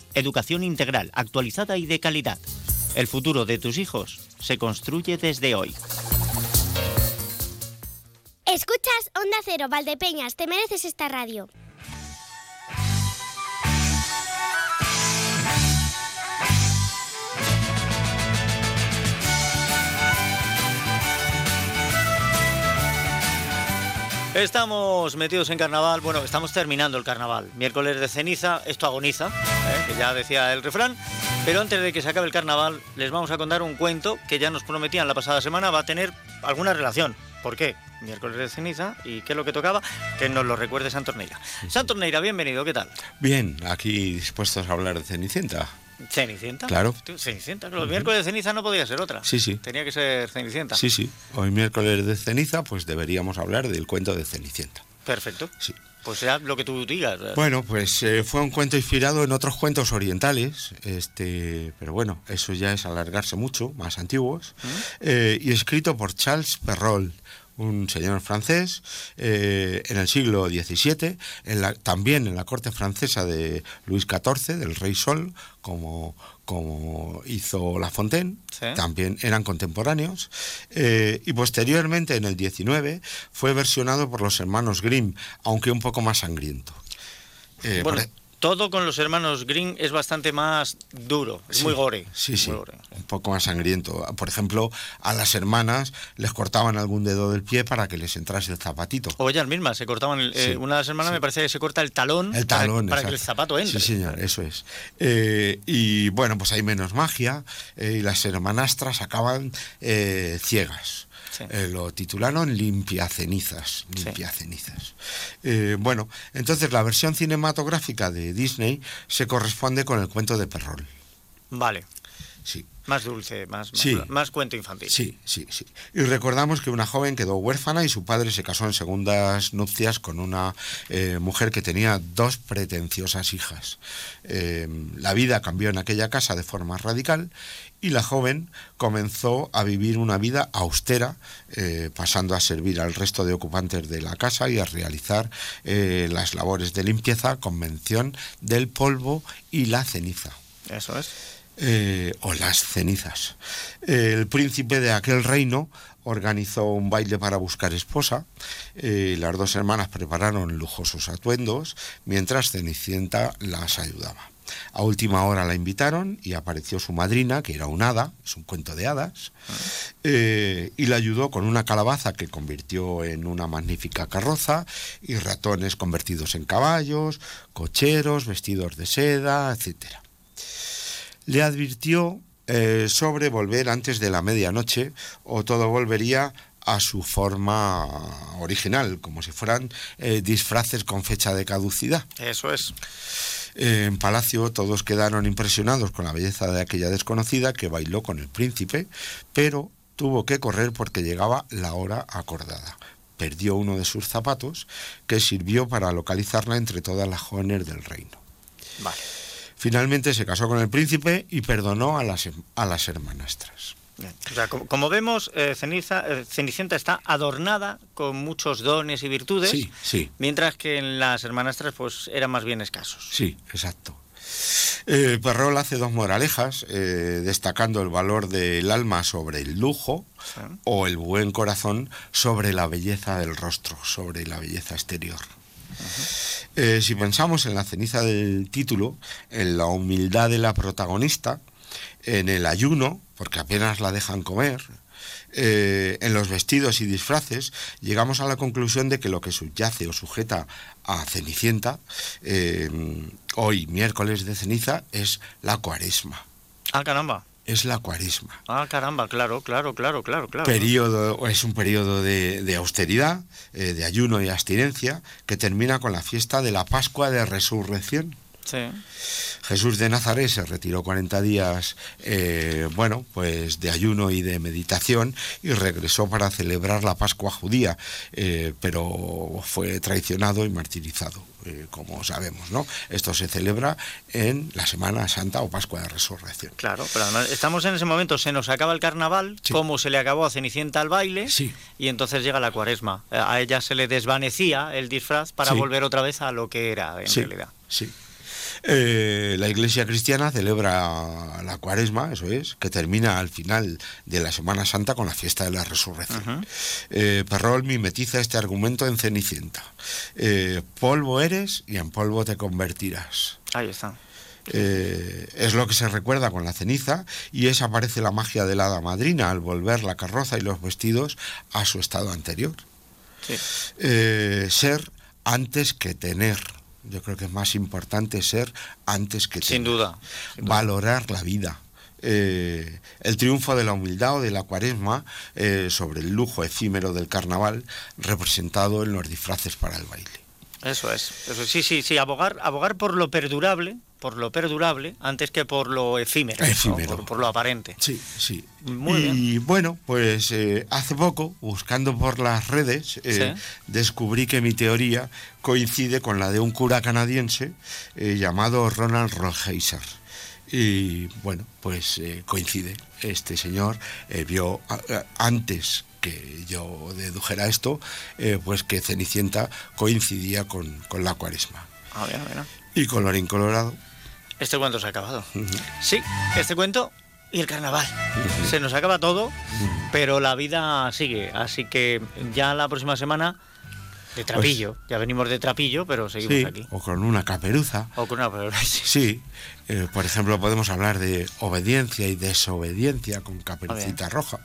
educación integral, actualizada y de calidad. El futuro de tus hijos se construye desde hoy. Escuchas Onda Cero, Valdepeñas, te mereces esta radio. Estamos metidos en carnaval, bueno, estamos terminando el carnaval. Miércoles de ceniza, esto agoniza, ¿eh? que ya decía el refrán. Pero antes de que se acabe el carnaval, les vamos a contar un cuento que ya nos prometían la pasada semana va a tener alguna relación. ¿Por qué? Miércoles de ceniza y qué es lo que tocaba, que nos lo recuerde Santorneira. Santorneira, bienvenido, ¿qué tal? Bien, aquí dispuestos a hablar de Cenicienta. ¿Cenicienta? Claro. Cenicienta, los miércoles de ceniza no podía ser otra. Sí, sí. Tenía que ser Cenicienta. Sí, sí. Hoy miércoles de ceniza, pues deberíamos hablar del cuento de Cenicienta. Perfecto. Sí. Pues sea lo que tú digas. Bueno, pues eh, fue un cuento inspirado en otros cuentos orientales, este, pero bueno, eso ya es alargarse mucho, más antiguos, eh, y escrito por Charles Perrault, un señor francés eh, en el siglo XVII, en la, también en la corte francesa de Luis XIV, del rey Sol, como, como hizo La Fontaine, Sí. también eran contemporáneos, eh, y posteriormente en el XIX fue versionado por los hermanos Grimm, aunque un poco más sangriento. Eh, bueno, por- todo con los hermanos Green es bastante más duro, es Sí, muy gore. Sí, sí, gore. un poco más sangriento. Por ejemplo, a las hermanas les cortaban algún dedo del pie para que les entrase el zapatito. O ellas mismas se cortaban, el- eh, una de las hermanas me parece que se corta el talón, El talón, para, que el zapato entre. Sí, señor, eso es. Eh, y bueno, pues hay menos magia eh, y las hermanastras acaban eh, Eh, lo titularon Limpia cenizas. Limpia cenizas. Eh, bueno, entonces la versión cinematográfica de Disney se corresponde con el cuento de Perrol. Vale. Sí. Más dulce, más, más, Sí. más cuento infantil. Sí, sí, sí. Y recordamos que una joven quedó huérfana y su padre se casó en segundas nupcias con una eh, mujer que tenía dos pretenciosas hijas. Eh, la vida cambió en aquella casa de forma radical y la joven comenzó a vivir una vida austera, eh, pasando a servir al resto de ocupantes de la casa y a realizar eh, las labores de limpieza con mención del polvo y la ceniza. Eso es. Eh, o las cenizas. El príncipe de aquel reino organizó un baile para buscar esposa. Eh, las dos hermanas prepararon lujosos atuendos mientras Cenicienta las ayudaba. A última hora la invitaron y apareció su madrina, que era un hada, es un cuento de hadas, eh, y la ayudó con una calabaza que convirtió en una magnífica carroza y ratones convertidos en caballos, cocheros, vestidos de seda, etcétera. le advirtió eh, sobre volver antes de la medianoche o todo volvería a su forma original, como si fueran eh, disfraces con fecha de caducidad. Eso es. Eh, en Palacio todos quedaron impresionados con la belleza de aquella desconocida que bailó con el príncipe, pero tuvo que correr porque llegaba la hora acordada. Perdió uno de sus zapatos, que sirvió para localizarla entre todas las jóvenes del reino. Vale. Finalmente se casó con el príncipe y perdonó a las, a las hermanastras. O sea, como, como vemos, eh, Ceniza, eh, Cenicienta está adornada con muchos dones y virtudes, Sí, sí, mientras que en las hermanastras pues eran más bien escasos. sí, exacto. Eh, Perrol hace dos moralejas, eh, destacando el valor del alma sobre el lujo o el buen corazón sobre la belleza del rostro, sobre la belleza exterior. Si pensamos en la ceniza del título, en la humildad de la protagonista, en el ayuno, porque apenas la dejan comer, eh, en los vestidos y disfraces, llegamos a la conclusión de que lo que subyace o sujeta a Cenicienta, eh, hoy miércoles de ceniza, es la cuaresma. Ah, caramba. Es la cuaresma. Ah, caramba, claro, claro, claro, claro, claro. Periodo, es un periodo de, de austeridad, eh, de ayuno y abstinencia, que termina con la fiesta de la Pascua de Resurrección. Sí. Jesús de Nazaret se retiró 40 días, eh, bueno, pues de ayuno y de meditación y regresó para celebrar la Pascua judía, eh, pero fue traicionado y martirizado, eh, como sabemos, ¿no? Esto se celebra en la Semana Santa o Pascua de Resurrección. Claro, pero además estamos en ese momento, se nos acaba el carnaval, como se le acabó a Cenicienta al baile, y entonces llega la cuaresma. A ella se le desvanecía el disfraz para Sí. volver otra vez a lo que era en realidad. Sí. Eh, la Iglesia cristiana celebra la cuaresma, eso es, que termina al final de la Semana Santa con la fiesta de la resurrección. Eh, Perrol mimetiza este argumento en Cenicienta. Eh, polvo eres y en polvo te convertirás. Ahí está. Eh, es lo que se recuerda con la ceniza y es aparece la magia de la hada madrina al volver la carroza y los vestidos a su estado anterior. Sí. Eh, ser antes que tener. Yo creo que es más importante ser antes que Sin duda. Valorar la vida. Eh, el triunfo de la humildad o de la cuaresma eh, sobre el lujo efímero del carnaval representado en los disfraces para el baile. Eso es. Eso es. Sí, sí, sí, abogar, abogar por lo perdurable, por lo perdurable, antes que por lo efímero. Por, por lo aparente. Sí, sí. Muy y bueno, pues eh, hace poco, buscando por las redes, eh, Sí. descubrí que mi teoría coincide con la de un cura canadiense eh, llamado Ronald Rolheiser. Y bueno, pues coincide. Este señor vio a- a- antes que yo dedujera esto, pues que Cenicienta coincidía con, con la cuaresma. A ver, a ver. Y colorín colorado. Este cuento se ha acabado. Sí, este cuento y el carnaval. Se nos acaba todo, pero la vida sigue. Así que ya la próxima semana de trapillo. ya venimos de trapillo, pero seguimos Sí, aquí. o con una caperuza. O con una pero- sí. Sí, eh, por ejemplo, podemos hablar de obediencia y desobediencia con caperucita roja.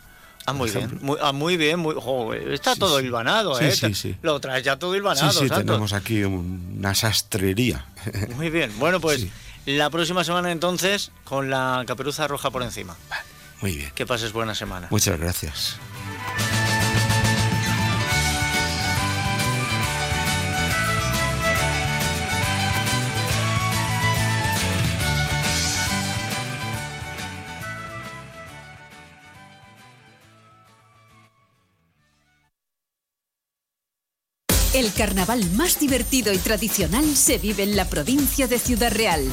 Ah, muy bien. Muy, ah, muy bien. Muy, jo, está todo hilvanado, Sí, ¿eh? sí, sí. Lo traes ya todo Sí, hilvanado, sí, santo. tenemos aquí una sastrería. Muy bien. Bueno, pues la próxima semana entonces con la caperuza roja por encima. Muy bien. Que pases buena semana. Muchas gracias. El carnaval más divertido y tradicional se vive en la provincia de Ciudad Real.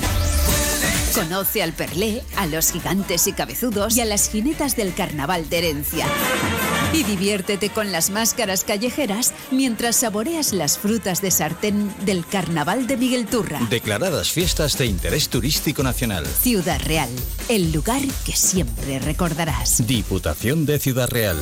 Conoce al Perlé, a los gigantes y cabezudos y a las jinetas del carnaval de herencia. Y diviértete con las máscaras callejeras mientras saboreas las frutas de sartén del carnaval de Miguel Turra. Declaradas fiestas de interés turístico nacional. Ciudad Real, el lugar que siempre recordarás. Diputación de Ciudad Real.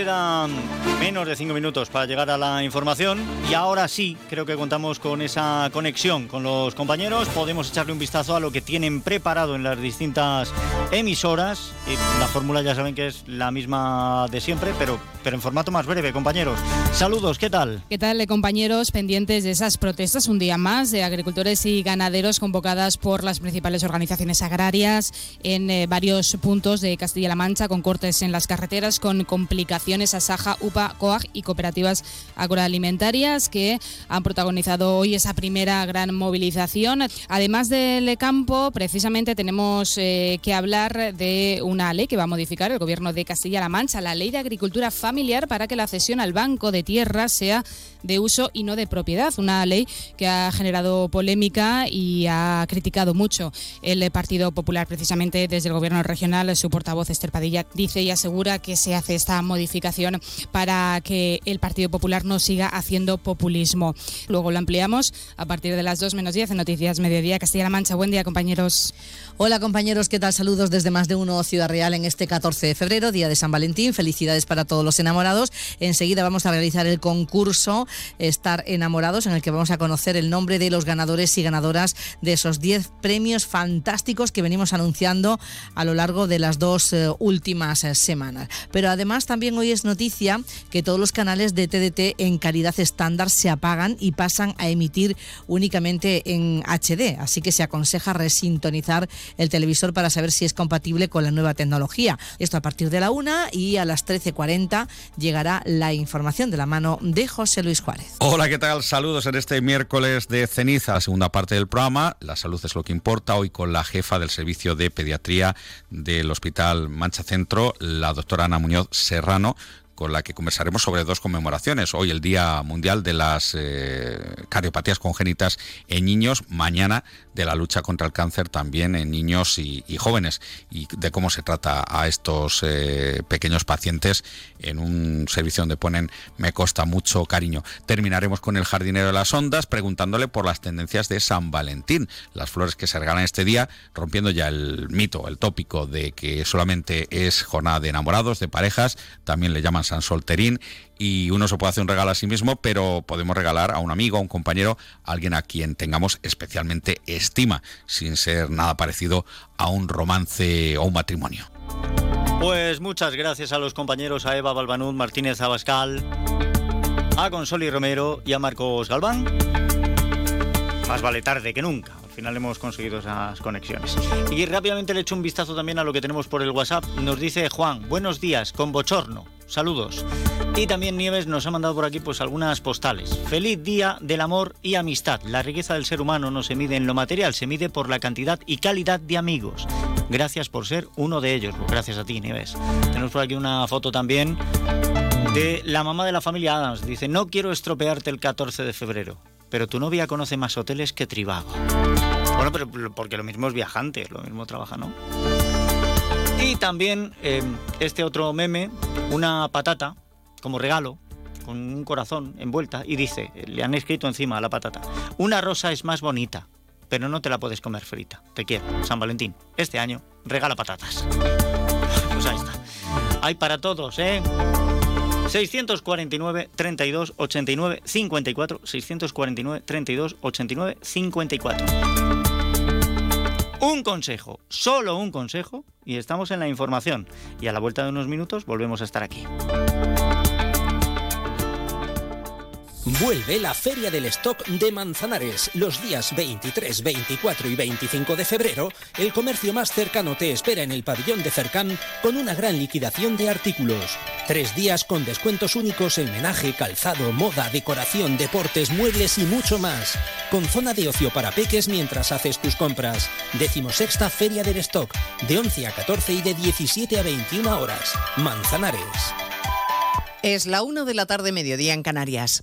Quedan menos de cinco minutos para llegar a la información y ahora sí creo que contamos con esa conexión con los compañeros. Podemos echarle un vistazo a lo que tienen preparado en las distintas emisoras. Y la fórmula ya saben que es la misma de siempre, pero, pero en formato más breve, compañeros. Saludos, ¿qué tal? ¿Qué tal, compañeros? Pendientes de esas protestas un día más de agricultores y ganaderos convocadas por las principales organizaciones agrarias en eh, varios puntos de Castilla-La Mancha, con cortes en las carreteras, con complicaciones a Saja, UPA, COAG y cooperativas agroalimentarias que han protagonizado hoy esa primera gran movilización. Además del campo, precisamente tenemos eh, que hablar de una ley que va a modificar el gobierno de Castilla-La Mancha, la ley de agricultura familiar para que la cesión al banco de tierra sea de uso y no de propiedad. Una ley que ha generado polémica y ha criticado mucho el Partido Popular. Precisamente desde el gobierno regional, su portavoz Esther Padilla dice y asegura que se hace esta modificación para que el Partido Popular no siga haciendo populismo. Luego lo ampliamos a partir de las 2 menos 10 en Noticias Mediodía Castilla-La Mancha. Buen día, compañeros. Hola compañeros, ¿qué tal? Saludos desde más de uno Ciudad Real en este 14 de febrero, día de San Valentín. Felicidades para todos los enamorados. Enseguida vamos a realizar el concurso Estar enamorados, en el que vamos a conocer el nombre de los ganadores y ganadoras de esos 10 premios fantásticos que venimos anunciando a lo largo de las dos eh, últimas eh, semanas. Pero además también hoy es noticia que todos los canales de TDT en calidad estándar se apagan y pasan a emitir únicamente en HD. Así que se aconseja resintonizar el televisor para saber si es compatible con la nueva tecnología. Esto a partir de la una y a las 13.40 llegará la información de la mano de José Luis Juárez. Hola, ¿qué tal? Saludos en este miércoles de ceniza, segunda parte del programa. La salud es lo que importa. Hoy con la jefa del servicio de pediatría del Hospital Mancha Centro, la doctora Ana Muñoz Serrano con la que conversaremos sobre dos conmemoraciones. Hoy el Día Mundial de las eh, Cardiopatías Congénitas en Niños, mañana de la lucha contra el cáncer también en niños y, jóvenes y de cómo se trata a estos eh, pequeños pacientes en un servicio donde ponen me costa mucho cariño. Terminaremos con el jardinero de las ondas preguntándole por las tendencias de San Valentín, las flores que se regalan este día, rompiendo ya el mito, el tópico de que solamente es jornada de enamorados, de parejas, también le llaman San Solterín y uno se puede hacer un regalo a sí mismo, pero podemos regalar a un amigo, a un compañero, a alguien a quien tengamos especialmente estima, sin ser nada parecido a un romance o un matrimonio. Pues muchas gracias a los compañeros, a Eva Balbanud, Martínez Abascal, a Consoli Romero y a Marcos Galván. Más vale tarde que nunca. Al final hemos conseguido esas conexiones. Y rápidamente le echo un vistazo también a lo que tenemos por el WhatsApp. Nos dice Juan, buenos días, con bochorno. Saludos. Y también Nieves nos ha mandado por aquí pues algunas postales. Feliz día del amor y amistad. La riqueza del ser humano no se mide en lo material, se mide por la cantidad y calidad de amigos. Gracias por ser uno de ellos. Pues gracias a ti, Nieves. Tenemos por aquí una foto también de la mamá de la familia Adams. Dice, no quiero estropearte el 14 de febrero, pero tu novia conoce más hoteles que Trivago. Bueno, pero porque lo mismo es viajante, lo mismo trabaja, ¿no? Y también eh, este otro meme, una patata como regalo, con un corazón envuelta, y dice, le han escrito encima a la patata, una rosa es más bonita, pero no te la puedes comer frita. Te quiero, San Valentín. Este año regala patatas. Pues ahí está. Hay para todos, ¿eh? 649 32 89 54 649 32 89 54 un consejo, solo un consejo, y estamos en la información. Y a la vuelta de unos minutos volvemos a estar aquí. Vuelve la Feria del Stock de Manzanares. Los días 23, 24 y 25 de febrero, el comercio más cercano te espera en el pabellón de Cercán con una gran liquidación de artículos. Tres días con descuentos únicos en menaje, calzado, moda, decoración, deportes, muebles y mucho más. Con zona de ocio para peques mientras haces tus compras. Decimosexta Feria del Stock, de 11 a 14 y de 17 a 21 horas. Manzanares. Es la 1 de la tarde, mediodía en Canarias.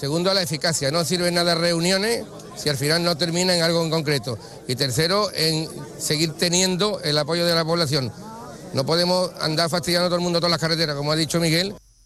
Segundo, la eficacia. No sirven nada reuniones si al final no termina en algo en concreto. Y tercero, en seguir teniendo el apoyo de la población. No podemos andar fastidiando a todo el mundo todas las carreteras, como ha dicho Miguel.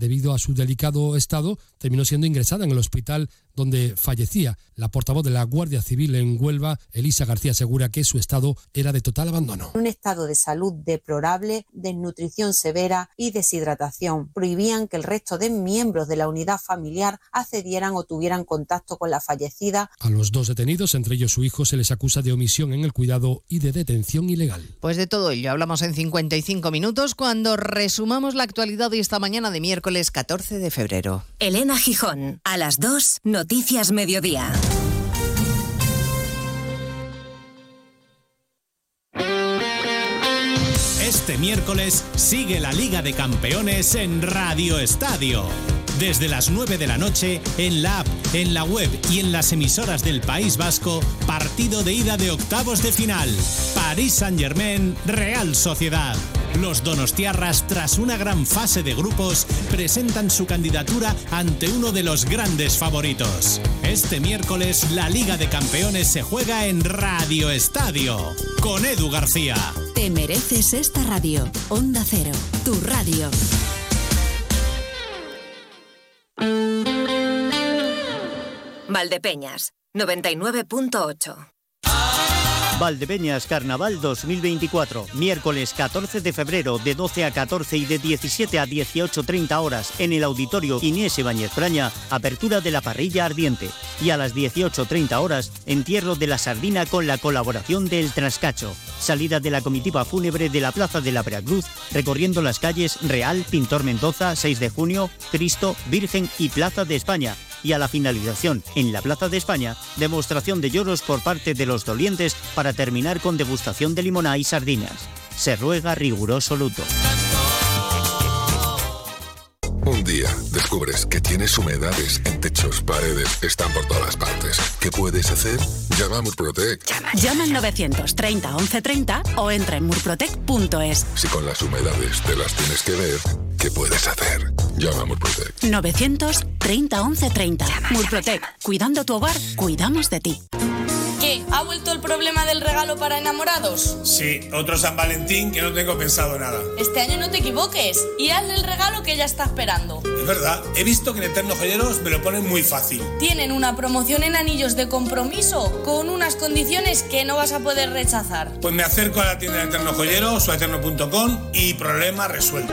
Debido a su delicado estado, terminó siendo ingresada en el hospital donde fallecía. La portavoz de la Guardia Civil en Huelva, Elisa García, asegura que su estado era de total abandono. Un estado de salud deplorable, desnutrición severa y deshidratación. Prohibían que el resto de miembros de la unidad familiar accedieran o tuvieran contacto con la fallecida. A los dos detenidos, entre ellos su hijo, se les acusa de omisión en el cuidado y de detención ilegal. Pues de todo ello hablamos en 55 minutos cuando resumamos la actualidad de esta mañana de miércoles 14 de febrero. Elena Gijón, a las 2, Noticias Mediodía. Este miércoles sigue la Liga de Campeones en Radio Estadio. Desde las 9 de la noche, en la app, en la web y en las emisoras del País Vasco, partido de ida de octavos de final. París Saint-Germain, Real Sociedad. Los donostiarras, tras una gran fase de grupos, presentan su candidatura ante uno de los grandes favoritos. Este miércoles, la Liga de Campeones se juega en Radio Estadio, con Edu García. Te mereces esta radio. Onda Cero, tu radio. Valdepeñas, 99.8. Valdepeñas Carnaval 2024, miércoles 14 de febrero de 12 a 14 y de 17 a 18.30 horas en el auditorio Inés Ibáñez Braña, apertura de la parrilla ardiente. Y a las 18.30 horas entierro de la sardina con la colaboración del Trascacho, salida de la comitiva fúnebre de la Plaza de la Veracruz recorriendo las calles Real, Pintor Mendoza, 6 de junio, Cristo, Virgen y Plaza de España y a la finalización en la Plaza de España, demostración de lloros por parte de los dolientes para terminar con degustación de limoná y sardinas. Se ruega riguroso luto. Un día descubres que tienes humedades en techos, paredes, están por todas partes. ¿Qué puedes hacer? Llama a Murprotec. Llama al 930 1130 o entra en murprotec.es. Si con las humedades te las tienes que ver, ¿qué puedes hacer? Llama a Murprotec. 930 1130. Murprotec. Cuidando tu hogar, cuidamos de ti. ¿Qué? ¿Ha vuelto el problema del regalo para enamorados? Sí, otro San Valentín que no tengo pensado nada. Este año no te equivoques y hazle el regalo que ella está esperando. Es verdad, he visto que en Eterno Joyeros me lo ponen muy fácil. Tienen una promoción en anillos de compromiso con unas condiciones que no vas a poder rechazar. Pues me acerco a la tienda de Eterno Joyeros o a eterno.com y problema resuelto.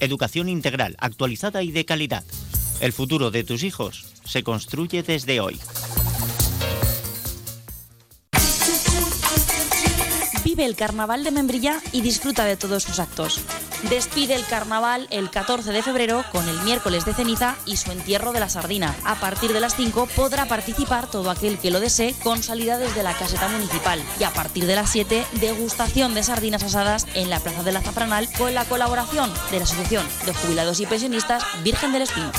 educación integral, actualizada y de calidad. El futuro de tus hijos se construye desde hoy. Vive el carnaval de Membrilla y disfruta de todos sus actos. Despide el carnaval el 14 de febrero con el miércoles de ceniza y su entierro de la sardina. A partir de las 5 podrá participar todo aquel que lo desee con salida desde la caseta municipal. Y a partir de las 7, degustación de sardinas asadas en la Plaza del Azafranal con la colaboración de la Asociación de Jubilados y Pensionistas Virgen del Espino.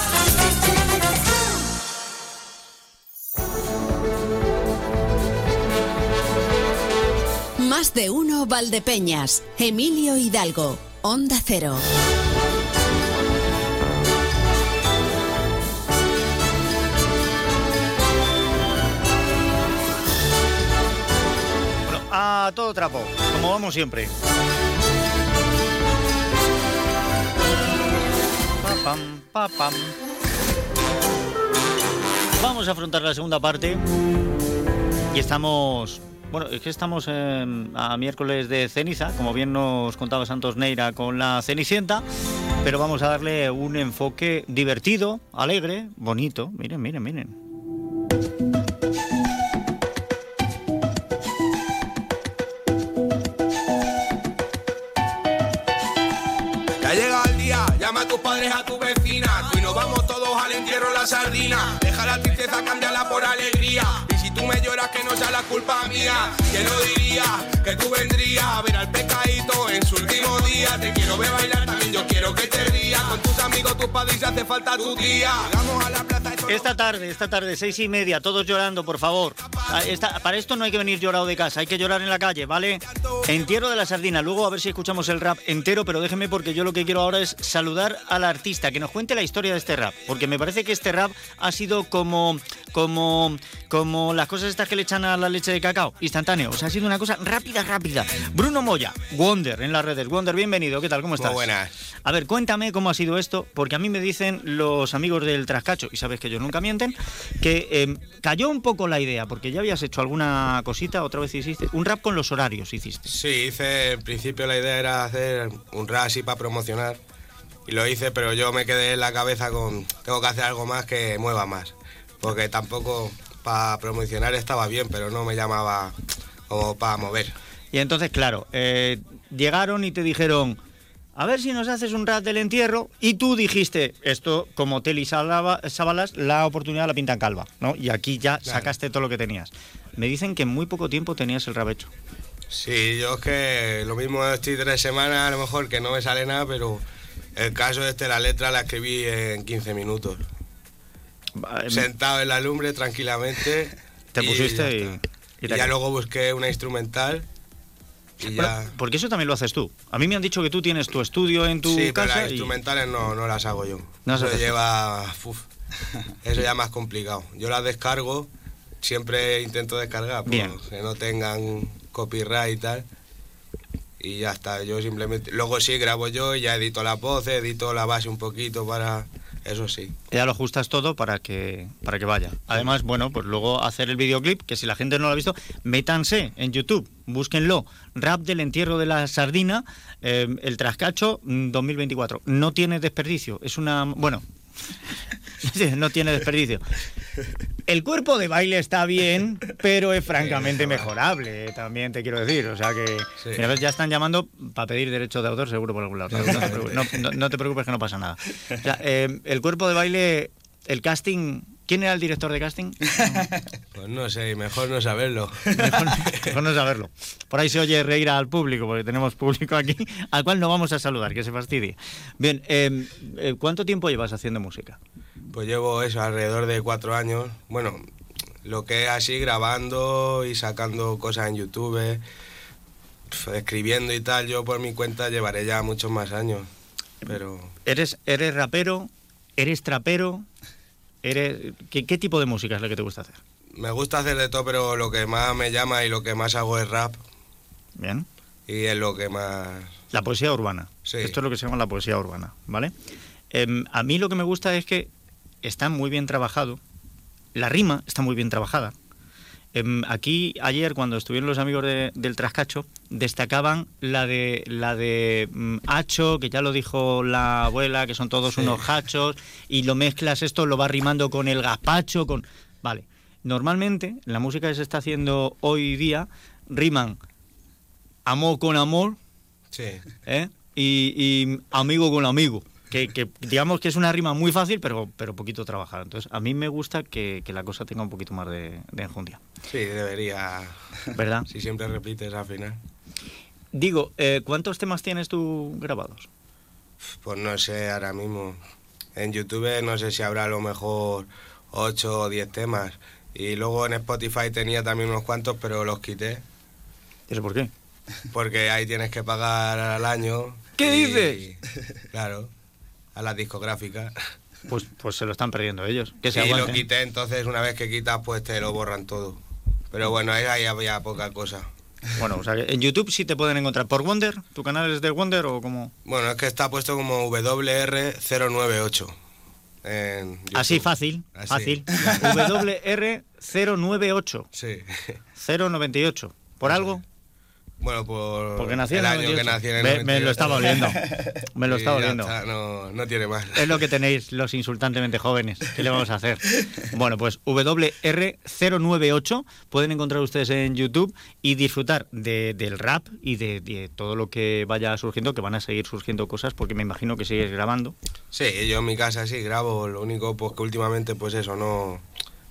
De uno Valdepeñas. Emilio Hidalgo. Onda Cero. Bueno, a todo trapo, como vamos siempre. Pa, pam, pa, pam. Vamos a afrontar la segunda parte y estamos Bueno, es que estamos em, a miércoles de ceniza, como bien nos contaba Santos Neira con la Cenicienta, pero vamos a darle un enfoque divertido, alegre, bonito. Miren, miren, miren. Ya llega el día, llama a tus padres, a tu vecina. Y nos vamos todos al entierro la sardina. Deja la tristeza, cámbiala por alegría. Lloras, que no sea la culpa mía. Que no diría que tú vendrías a ver al pescadito en su último día. Te quiero ver bailar, también yo quiero que te rías. Con tus amigos, tus padres, hace falta tu tía. Vamos a la plaza Esta tarde, esta tarde, seis y media, todos llorando, por favor. Ah, esta- para esto no hay que venir llorado de casa, hay que llorar en la calle, ¿vale? Entierro de la sardina. Luego a ver si escuchamos el rap entero, pero déjeme porque yo lo que quiero ahora es saludar al artista, que nos cuente la historia de este rap. Porque me parece que este rap ha sido como, como, como las cosas estas que le echan a la leche de cacao, instantáneo. O sea, ha sido una cosa rápida, rápida. Bruno Moya, Wonder en las redes. Wonder, bienvenido, ¿qué tal? ¿Cómo estás? Muy buenas. A ver, cuéntame cómo ha sido esto, porque a mí me dicen los amigos del Trascacho, y sabes que ellos nunca mienten, que eh, cayó un poco la idea, porque ya habías hecho alguna cosita, otra vez hiciste, un rap con los horarios hiciste. Sí, hice, en principio la idea era hacer un rap así para promocionar. Y lo hice, pero yo me quedé en la cabeza con, tengo que hacer algo más que mueva más. Porque tampoco para promocionar estaba bien, pero no me llamaba como para mover. Y entonces, claro, eh, llegaron y te dijeron, a ver si nos haces un rap del entierro, y tú dijiste, esto como Teli Sábalas, la oportunidad la pintan calva, ¿no? Y aquí ya Claro. sacaste todo lo que tenías. Me dicen que en muy poco tiempo tenías el rap hecho. Sí, yo es que lo mismo estoy tres semanas, a lo mejor que no me sale nada, pero el caso este, la letra la escribí en 15 minutos. Sentado en la lumbre tranquilamente. Te y pusiste ya y- está. y Y te- ya luego busqué una instrumental y ya... porque eso también lo haces tú. A mí me han dicho que tú tienes tu estudio en tu sí, pero casa las y- instrumentales no, no las hago yo. No eso lleva... uf, eso ya más complicado. Yo las descargo, siempre intento descargar, pues, Bien. que no tengan copyright y tal. Y ya está, yo simplemente... Luego sí, grabo yo y ya edito las voces, edito la base un poquito para... Eso sí. ya lo ajustas todo para que para que vaya. Además, bueno, pues luego hacer el videoclip, que si la gente no lo ha visto, métanse en YouTube, búsquenlo. Rap del entierro de la sardina, eh, el trascacho mm, 2024. No tiene desperdicio. Es una. Bueno. no tiene desperdicio. El cuerpo de baile está bien, pero es francamente mejorable, también te quiero decir. O sea que mira, ya están llamando para pedir derecho de autor seguro por algún lado. No, te preocupes, no- no- no te preocupes que no pasa nada. O sea, eh, el cuerpo de baile, el casting, ¿quién era el director de casting? Pues no sé, mejor no saberlo. Mejor no saberlo. Por ahí se oye reír al público, porque tenemos público aquí, al cual no vamos a saludar, que se fastidie. Bien, eh, eh, ¿cuánto tiempo llevas haciendo música? Pues llevo eso, alrededor de cuatro años. Bueno, lo que es así, grabando y sacando cosas en YouTube, escribiendo y tal, yo por mi cuenta llevaré ya muchos más años. Pero ¿Eres, eres rapero? ¿Eres trapero? ¿Eres, ¿qué, qué tipo de música es la que te gusta hacer? me gusta hacer de todo, pero lo que más me llama y lo que más hago es rap. Bien. Y es lo que más... La poesía urbana. Sí. Esto es lo que se llama la poesía urbana, ¿vale? Em, a mí lo que me gusta es que está muy bien trabajado, la rima está muy bien trabajada. Em, aquí ayer cuando estuvieron los amigos de- del Trascacho destacaban la de la de mm, hacho, que ya lo dijo la abuela, que son todos unos hachos y lo mezclas esto, lo vas rimando con el gazpacho, con vale. Normalmente la música que se está haciendo hoy día riman amor con amor, Sí. ¿eh? y, y amigo con amigo. Que, que digamos que es una rima muy fácil, pero, pero poquito trabajada. Entonces, a mí me gusta que, que la cosa tenga un poquito más de, de enjundia. Sí, debería... ¿Verdad? Si siempre repites al final. Digo, eh, ¿cuántos temas tienes tú grabados? Pues no sé, ahora mismo. En YouTube no sé si habrá a lo mejor 8 o 10 temas. Y luego en Spotify tenía también unos cuantos, pero los quité. ¿Eso por qué? Porque ahí tienes que pagar al año. ¿Qué y- dices? Claro, a las discográficas. Pues, pues se lo están perdiendo ellos. Que se y lo quité, entonces una vez que quitas, pues te lo borran todo. Pero bueno, ahí había poca cosa. Bueno, o sea, en YouTube sí te pueden encontrar por Wonder. ¿Tu canal es de Wonder o como Bueno, es que está puesto como WR098. en. Así fácil, Así. fácil. WR098. Sí. 098. ¿Por algo? Bueno, por Porque nací en el año que 98. nací en el Me- me lo 98. estaba oliendo. Me lo Y estaba ya oliendo. está, no, no tiene más. Es lo que tenéis los insultantemente jóvenes. ¿Qué le vamos a hacer? Bueno, pues WR098 pueden encontrar ustedes en YouTube y disfrutar de- del rap y de, de todo lo que vaya surgiendo, que van a seguir surgiendo cosas, porque me imagino que sigues grabando. Sí, yo en mi casa sí grabo, lo único pues que últimamente pues eso, no,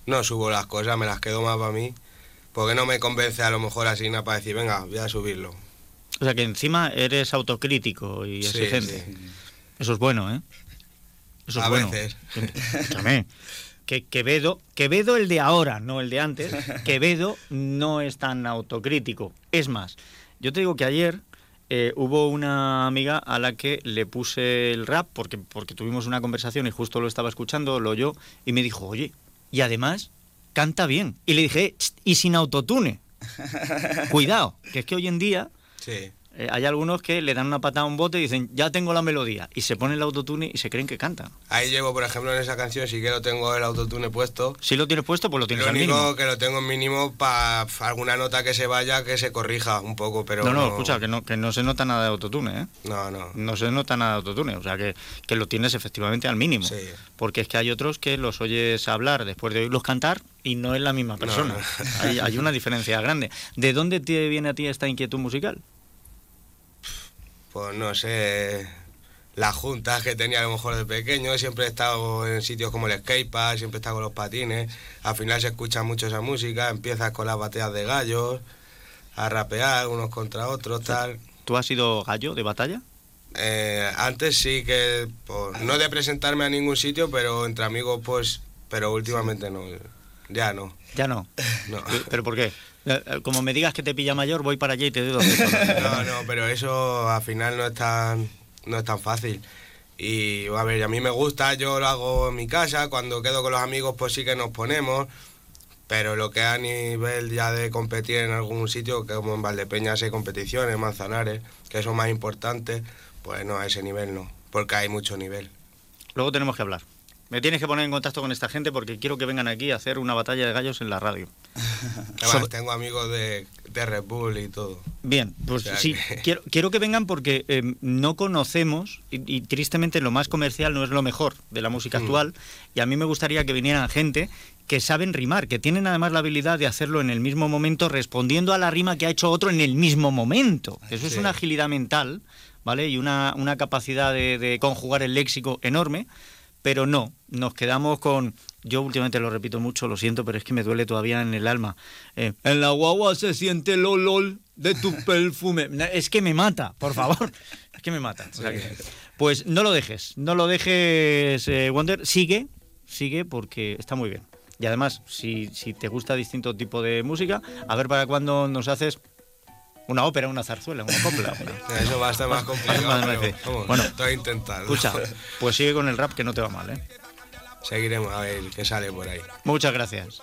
no subo las cosas, me las quedo más para mí, porque no me convence a lo mejor así nada para decir, venga, voy a subirlo. O sea que encima eres autocrítico y Sí, exigente. sí. Eso es bueno, ¿eh? Eso es A bueno. veces. Escúchame. Que Quevedo, Quevedo el de ahora, no el de antes, Quevedo no es tan autocrítico. Es más, yo te digo que ayer eh, hubo una amiga a la que le puse el rap porque, porque tuvimos una conversación y justo lo estaba escuchando, lo oyó, y me dijo, oye, y además canta bien. Y le dije, "Ch, y sin autotune. Cuidado, que es que hoy en día Sí. Eh, hay algunos que le dan una patada a un bote y dicen, ya tengo la melodía, y se ponen el autotune y se creen que cantan. Ahí llevo, por ejemplo, en esa canción sí que lo tengo el autotune puesto. Si lo tienes puesto, pues lo tienes Lo al único mínimo. que lo tengo en mínimo para alguna nota que se vaya, que se corrija un poco, pero no, no, escucha, que no, que no se nota nada de autotune, ¿eh? No, no. No se nota nada de autotune, o sea, que, que lo tienes efectivamente al mínimo. Sí. Porque es que hay otros que los oyes hablar después de oírlos cantar y no es la misma persona. no. Hay, hay una diferencia grande. ¿De dónde te viene a ti esta inquietud musical? Pues no sé, las juntas que tenía a lo mejor de pequeño, siempre he estado en sitios como el skatepark, siempre he estado con los patines, al final se escucha mucho esa música, empiezas con las bateas de gallos, a rapear unos contra otros, tal. ¿Tú has sido gallo de batalla? Eh, antes sí que, pues, no de presentarme a ningún sitio, pero entre amigos pues, pero últimamente no, ya no. Ya no. No. ¿Pero por qué? Eh, eh, Como me digas que te pilla mayor, voy para allá y te doy dos. No, no, pero eso al final no es tan, no es tan fácil. Y a ver, a mí me gusta, yo lo hago en mi casa, cuando quedo con los amigos pues sí que nos ponemos, pero lo que a nivel ya de competir en algún sitio, que como en Valdepeñas hay competiciones, Manzanares, que son más importantes, pues no, a ese nivel no, porque hay mucho nivel. Luego tenemos que hablar. Me tienes que poner en contacto con esta gente porque quiero que vengan aquí a hacer una batalla de gallos en la radio. Además, tengo amigos de, de Red Bull y todo. Bien, pues O sea sí, que- quiero, quiero que vengan porque eh, no conocemos y, y tristemente lo más comercial no es lo mejor de la música Mm. actual y a mí me gustaría que vinieran gente que saben rimar, que tienen además la habilidad de hacerlo en el mismo momento respondiendo a la rima que ha hecho otro en el mismo momento. Eso es Sí. una agilidad mental, ¿vale? Y una, una capacidad de, de conjugar el léxico enorme, pero no, nos quedamos con... Yo últimamente lo repito mucho, lo siento, pero es que me duele todavía en el alma. Eh, en la guagua se siente el olor de tu perfume. Es que me mata, por favor. Es que me mata. O sea que- pues no lo dejes, no lo dejes, eh, Wonder. Sigue, sigue porque está muy bien. Y además, si, si te gusta distinto tipo de música, a ver para cuándo nos haces una ópera, una zarzuela, una copla. una- Eso va a estar más complicado, Más- más- pero, más- vamos, Bueno, estoy intentando. escucha, pues sigue con el rap que no te va mal, ¿eh? Seguiremos a ver qué sale por ahí. Muchas gracias.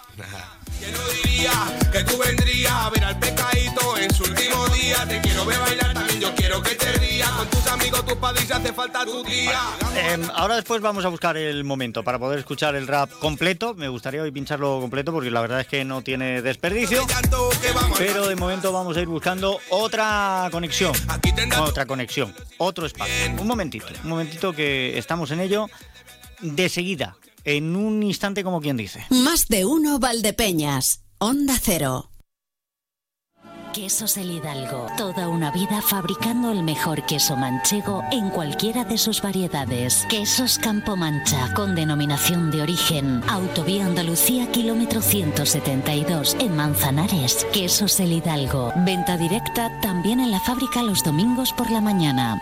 diría que tú vendrías a ver al pecadito en su último día. Te quiero ver bailar, también yo quiero que te rías. Con tus amigos, tus padres, si hace falta tu tía. Ahora después vamos a buscar el momento para poder escuchar el rap completo. Me gustaría hoy pincharlo completo porque la verdad es que no tiene desperdicio. Pero de momento vamos a ir buscando otra conexión. Otra conexión. Otro espacio. Un momentito. Un momentito que estamos en ello. De seguida. En un instante como quien dice. Más de uno Valdepeñas. Onda Cero. Quesos El Hidalgo. Toda una vida fabricando el mejor queso manchego en cualquiera de sus variedades. Quesos Campo Mancha, con denominación de origen. Autovía Andalucía, kilómetro 172, en Manzanares. Quesos El Hidalgo. Venta directa también en la fábrica los domingos por la mañana.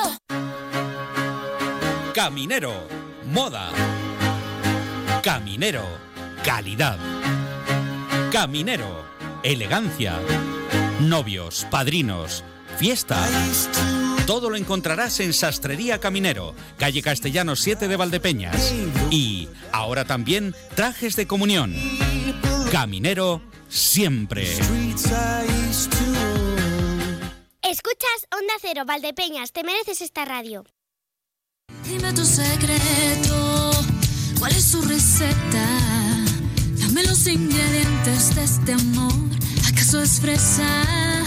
Caminero, moda. Caminero, calidad. Caminero, elegancia. Novios, padrinos, fiesta. Todo lo encontrarás en Sastrería Caminero, calle Castellano 7 de Valdepeñas. Y ahora también trajes de comunión. Caminero, siempre. Escuchas Onda Cero, Valdepeñas, te mereces esta radio. Dime tu secreto, ¿cuál es su receta? Dame los ingredientes de este amor, ¿acaso es fresa?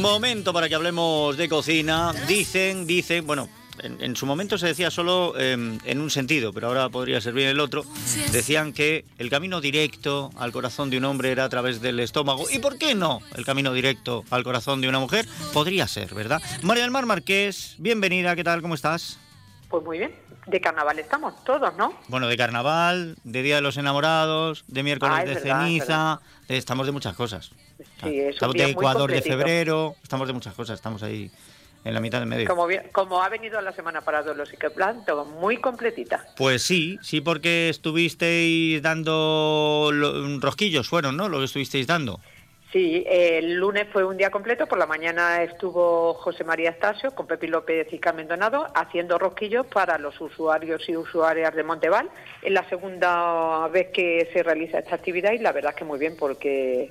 Momento para que hablemos de cocina. Dicen, dicen, bueno, en, su momento se decía solo em, en un sentido, pero ahora podría servir el otro. Decían que el camino directo al corazón de un hombre era a través del estómago. ¿Y por qué no? El camino directo al corazón de una mujer podría ser, ¿verdad? María del Mar Marqués, bienvenida, ¿qué tal? ¿Cómo estás? Pues muy bien. De carnaval estamos todos, ¿no? Bueno, de carnaval, de Día de los Enamorados, de miércoles Ah, de verdad, ceniza, estamos de muchas cosas. Sí, es Estamos de Ecuador de febrero, estamos de muchas cosas, estamos ahí en la mitad del medio. Como, bien- como ha venido la semana para todos y que plan, todo muy completita. Pues sí, sí, porque estuvisteis dando lo- rosquillos, fueron, ¿no? Lo que estuvisteis dando. Sí, el lunes fue un día completo. Por la mañana estuvo José María Estasio con Pepi López y Carmen Donado haciendo rosquillos para los usuarios y usuarias de Monteval. Es la segunda vez que se realiza esta actividad y la verdad es que muy bien porque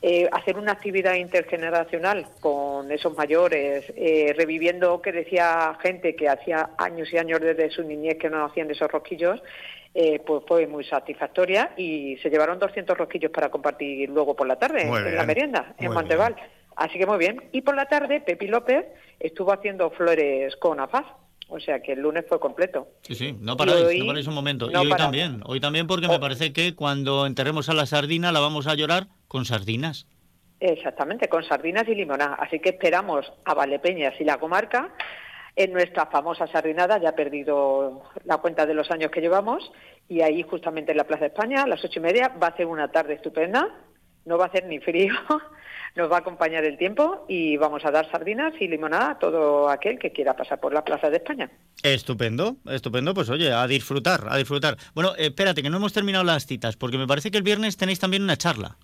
eh, hacer una actividad intergeneracional con esos mayores, eh, reviviendo que decía gente que hacía años y años desde su niñez que no hacían esos rosquillos, eh, pues fue muy satisfactoria y se llevaron 200 rosquillos para compartir luego por la tarde Muy en bien, la merienda en Monteval. Así que muy bien. Y por la tarde, Pepi López estuvo haciendo flores con afaz. O sea que el lunes fue completo. Sí, sí, no paráis, hoy no paráis un momento. no y hoy paramos. también, hoy también porque me parece que cuando enterremos a la sardina la vamos a llorar con sardinas. Exactamente, con sardinas y limonada. Así que esperamos a Valdepeñas y la comarca en nuestra famosa sardinada. Ya he perdido la cuenta de los años que llevamos. Y ahí, justamente en la Plaza de España, a las ocho y media, va a ser una tarde estupenda. No va a hacer ni frío, nos va a acompañar el tiempo y vamos a dar sardinas y limonada a todo aquel que quiera pasar por la Plaza de España. Estupendo, estupendo, pues oye, a disfrutar, a disfrutar. Bueno, eh, espérate, que no hemos terminado las citas, porque me parece que el viernes tenéis también una charla.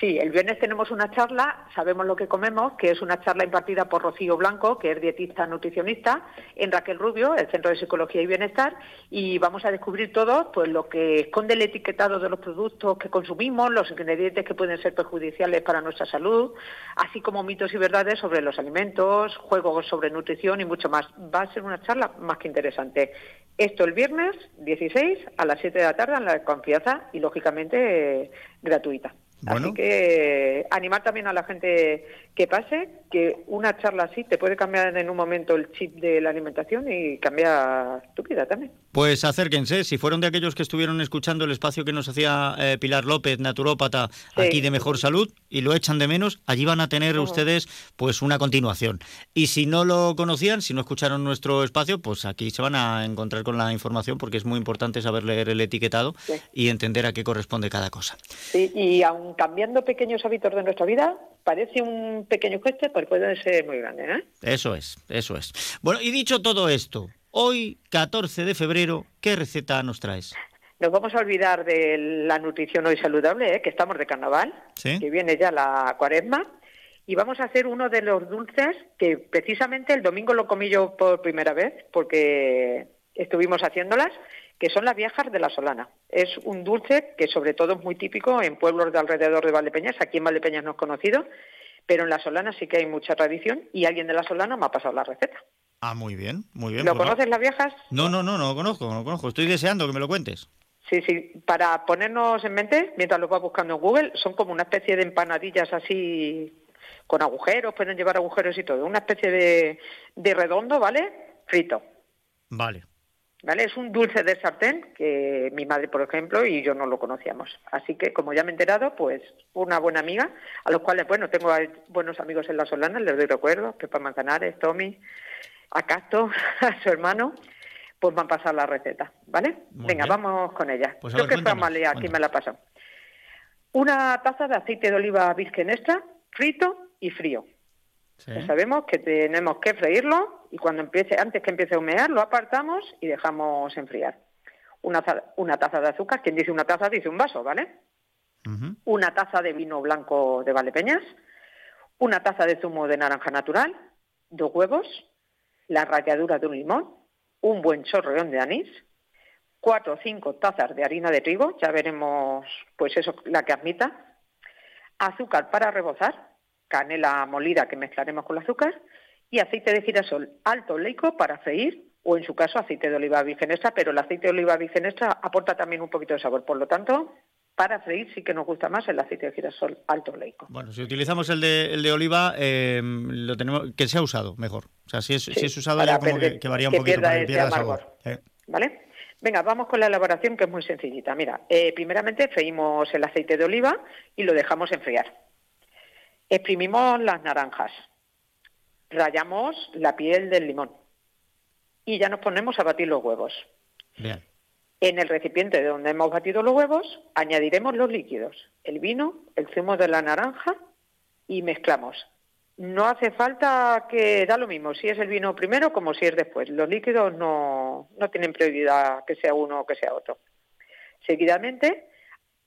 Sí, el viernes tenemos una charla, sabemos lo que comemos, que es una charla impartida por Rocío Blanco, que es dietista nutricionista, en Raquel Rubio, el Centro de Psicología y Bienestar, y vamos a descubrir todo pues lo que esconde el etiquetado de los productos que consumimos, los ingredientes que pueden ser perjudiciales para nuestra salud, así como mitos y verdades sobre los alimentos, juegos sobre nutrición y mucho más. Va a ser una charla más que interesante. Esto el viernes 16 a las 7 de la tarde en la confianza y lógicamente gratuita. Bueno. Así que animar también a la gente que pase, que una charla así te puede cambiar en un momento el chip de la alimentación y cambiar tu vida también. Pues acérquense, si fueron de aquellos que estuvieron escuchando el espacio que nos hacía eh, Pilar López, naturópata, Sí. aquí de Mejor Salud, y lo echan de menos, allí van a tener ustedes pues una continuación. Y si no lo conocían, si no escucharon nuestro espacio, pues aquí se van a encontrar con la información porque es muy importante saber leer el etiquetado Sí. y entender a qué corresponde cada cosa. Sí, y aun cambiando pequeños hábitos de nuestra vida, parece un pequeño coste, pero puede ser muy grande. ¿eh? Eso es, eso es. Bueno, y dicho todo esto, hoy, 14 de febrero, ¿qué receta nos traes? Nos vamos a olvidar de la nutrición hoy saludable, ¿eh? que estamos de carnaval, ¿Sí? que viene ya la cuaresma, y vamos a hacer uno de los dulces que precisamente el domingo lo comí yo por primera vez, porque estuvimos haciéndolas, que son las viejas de la Solana. Es un dulce que sobre todo es muy típico en pueblos de alrededor de Valdepeñas, aquí en Valdepeñas no es conocido, pero en la Solana sí que hay mucha tradición y alguien de la Solana me ha pasado la receta. Ah, muy bien, muy bien. ¿Lo pues conoces las viejas? No, no, no, no lo conozco, no lo conozco. Estoy deseando que me lo cuentes. Sí, sí, para ponernos en mente, mientras lo vas buscando en Google, son como una especie de empanadillas así con agujeros, pueden llevar agujeros y todo, una especie de, de redondo, ¿vale? frito. Vale. ¿Vale? Es un dulce de sartén que mi madre, por ejemplo, y yo no lo conocíamos. Así que, como ya me he enterado, pues una buena amiga, a los cuales, bueno, tengo a- buenos amigos en la Solana, les doy recuerdo, Pepa Manzanares, Tommy, a Casto, a su hermano, pues me han pasado la receta, ¿vale? Muy Venga, bien. vamos con ella. Pues Creo ver, que Fran Malea aquí me la pasado. Una taza de aceite de oliva virgen extra, frito y frío. Ya sabemos que tenemos que freírlo y cuando empiece, antes que empiece a humear, lo apartamos y dejamos enfriar. Una, una taza de azúcar, quien dice una taza dice un vaso, ¿vale? Una taza de vino blanco de Valdepeñas, una taza de zumo de naranja natural, dos huevos, la ralladura de un limón, un buen chorreón de anís, cuatro o cinco tazas de harina de trigo, ya veremos pues eso, la que admita, azúcar para rebozar, canela molida que mezclaremos con el azúcar y aceite de girasol alto oleico para freír o en su caso aceite de oliva virgen extra, pero el aceite de oliva virgen extra aporta también un poquito de sabor, por lo tanto, para freír sí que nos gusta más el aceite de girasol alto oleico. Bueno, si utilizamos el de, el de oliva, eh, lo tenemos que sea usado mejor. O sea, si es, si es usado ya como perder- que, que varía un que poquito, pierda para que ese pierda amargor. sabor. Eh, ¿Vale? Venga, vamos con la elaboración que es muy sencillita. Mira, eh, primeramente freímos el aceite de oliva y lo dejamos enfriar. Exprimimos las naranjas. Rayamos la piel del limón. Y ya nos ponemos a batir los huevos. Bien. En el recipiente de donde hemos batido los huevos, añadiremos los líquidos, el vino, el zumo de la naranja y mezclamos. No hace falta que da lo mismo si es el vino primero como si es después. Los líquidos no, no tienen prioridad que sea uno o que sea otro. Seguidamente,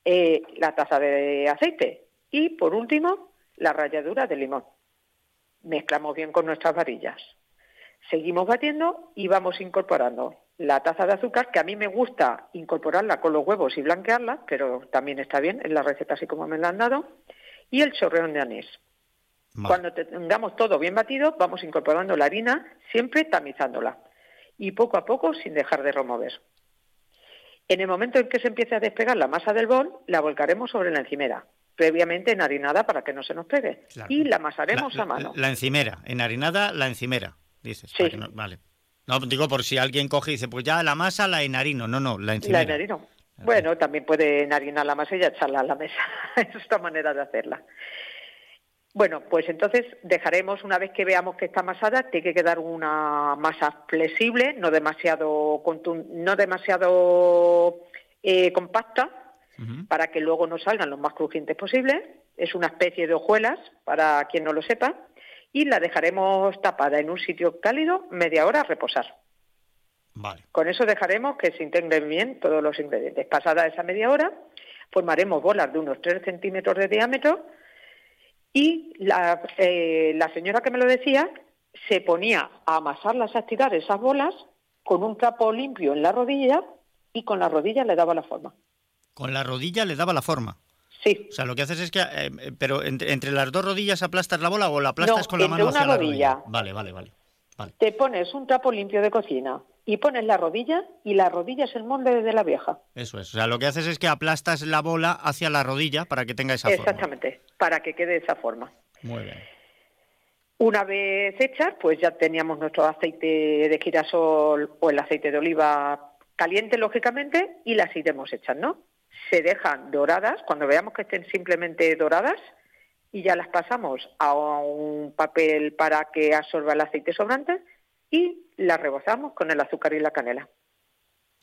eh, la taza de aceite y, por último, la ralladura de limón. Mezclamos bien con nuestras varillas. Seguimos batiendo y vamos incorporando la taza de azúcar, que a mí me gusta incorporarla con los huevos y blanquearla, pero también está bien en la receta así como me la han dado, y el chorreón de anís. Cuando tengamos todo bien batido, vamos incorporando la harina, siempre tamizándola, y poco a poco sin dejar de remover. En el momento en que se empiece a despegar la masa del bol, la volcaremos sobre la encimera, previamente enharinada para que no se nos pegue, Claro. y la amasaremos la, a mano. la encimera, enharinada, la encimera, dices. que no- vale. No, digo por si alguien coge y dice, pues ya la masa la enharino. No, no, la La encimera. enharino. Bueno, también puede enharinar la masa y echarla a la mesa. es otra manera de hacerla. Bueno, pues entonces dejaremos, una vez que veamos que está amasada, tiene que quedar una masa flexible, no demasiado, contun- no demasiado eh, compacta, para que luego nos salgan lo más crujientes posible. Es una especie de hojuelas, para quien no lo sepa, y la dejaremos tapada en un sitio cálido media hora a reposar. Vale. Con eso dejaremos que se integren bien todos los ingredientes. Pasada esa media hora, formaremos bolas de unos 3 centímetros de diámetro y la, eh, la señora que me lo decía se ponía a amasarlas, a estirar esas bolas con un trapo limpio en la rodilla y con la rodilla le daba la forma. Con la rodilla le daba la forma. Sí. O sea, lo que haces es que, eh, eh, pero entre, entre las dos rodillas aplastas la bola o la aplastas No, con la mano una hacia la rodilla. rodilla. Vale, vale, vale. Te pones un trapo limpio de cocina y pones la rodilla y la rodilla es el molde de la vieja. Eso es. O sea, lo que haces es que aplastas la bola hacia la rodilla para que tenga esa forma. Exactamente, para que quede de esa forma. Muy bien. Una vez hechas, pues ya teníamos nuestro aceite de girasol o el aceite de oliva caliente, lógicamente, y las iremos hechas, ¿no? Se dejan doradas, cuando veamos que estén simplemente doradas, y ya las pasamos a un papel para que absorba el aceite sobrante y las rebozamos con el azúcar y la canela.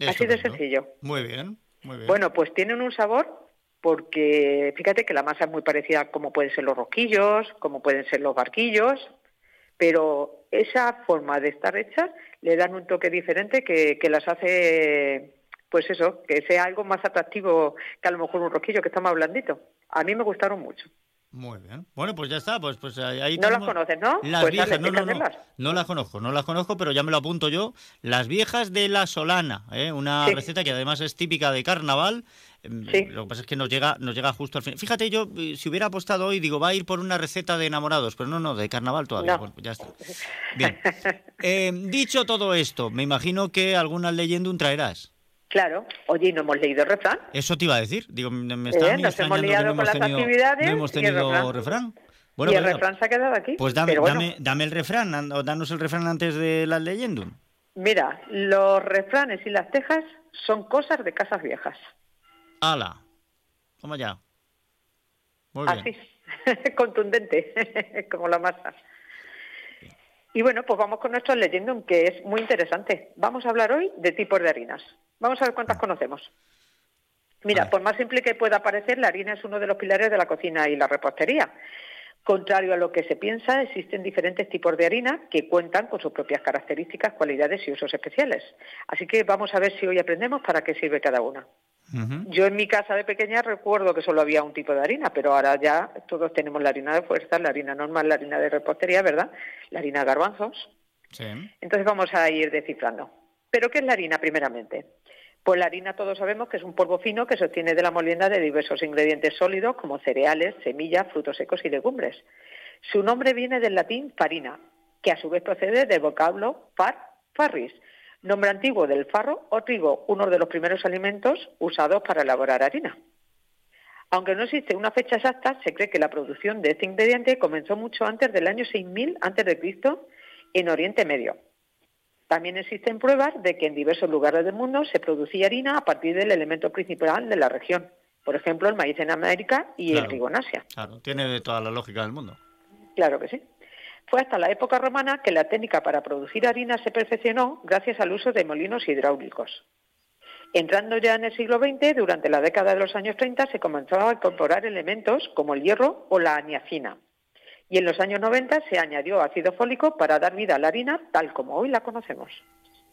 Así de sencillo. Muy bien, muy bien. Bueno, pues tienen un sabor porque fíjate que la masa es muy parecida a como pueden ser los rosquillos, como pueden ser los barquillos, pero esa forma de estar hechas le dan un toque diferente que, que las hace, pues eso, que sea algo más atractivo que a lo mejor un rosquillo que está más blandito. A mí me gustaron mucho. Muy bien. Bueno, pues ya está. Pues, pues ahí No las conoces, ¿no? Las Pues viejas, dale, no, no, no. No las conozco, no las conozco, pero ya me lo apunto yo. Las viejas de la Solana, ¿eh? una Sí. receta que además es típica de carnaval. Em, Lo que pasa es que nos llega, nos llega justo al final. Fíjate, yo eh, si hubiera apostado hoy, digo, va a ir por una receta de enamorados, pero no, no, de carnaval todavía. No. Bueno, ya está. Bien. Eh, dicho todo esto, me imagino que alguna leyenda traerás. Claro. Oye, ¿y ¿no hemos leído el refrán? Eso te iba a decir. Digo, me Eh, está nos hemos liado no con hemos las tenido, actividades no hemos y el tenido refrán. y el venga, refrán se ha quedado aquí. Pues dame, bueno, dame, dame el refrán, o danos el refrán antes de la leyenda. Mira, los refranes y las tejas son cosas de casas viejas. ¡Hala! Toma ya. Muy bien. Así, contundente, como la masa. Y bueno, pues vamos con nuestro leyendum, que es muy interesante. Vamos a hablar hoy de tipos de harinas. Vamos a ver cuántas conocemos. Mira, por más simple que pueda parecer, la harina es uno de los pilares de la cocina y la repostería. Contrario a lo que se piensa, existen diferentes tipos de harina que cuentan con sus propias características, cualidades y usos especiales. Así que vamos a ver si hoy aprendemos para qué sirve cada una. Yo en mi casa de pequeña recuerdo que solo había un tipo de harina, pero ahora ya todos tenemos la harina de fuerza, la harina normal, la harina de repostería, ¿verdad? La harina de garbanzos. Sí. Entonces vamos a ir descifrando. ¿Pero qué es la harina primeramente? Pues la harina todos sabemos que es un polvo fino que se obtiene de la molienda de diversos ingredientes sólidos como cereales, semillas, frutos secos y legumbres. Su nombre viene del latín farina, que a su vez procede del vocablo far, farris, nombre antiguo del farro o trigo, uno de los primeros alimentos usados para elaborar harina. Aunque no existe una fecha exacta, se cree que la producción de este ingrediente comenzó mucho antes del año 6000 a.C. en Oriente Medio. También existen pruebas de que en diversos lugares del mundo se producía harina a partir del elemento principal de la región. Por ejemplo, el maíz en América y el trigo en Asia. Claro, tiene toda la lógica del mundo. Claro que sí. Fue hasta la época romana que la técnica para producir harina se perfeccionó gracias al uso de molinos hidráulicos. Entrando ya en el siglo XX, durante la década de los años 30 se comenzó a incorporar elementos como el hierro o la aniacina y en los años 90 se añadió ácido fólico para dar vida a la harina tal como hoy la conocemos.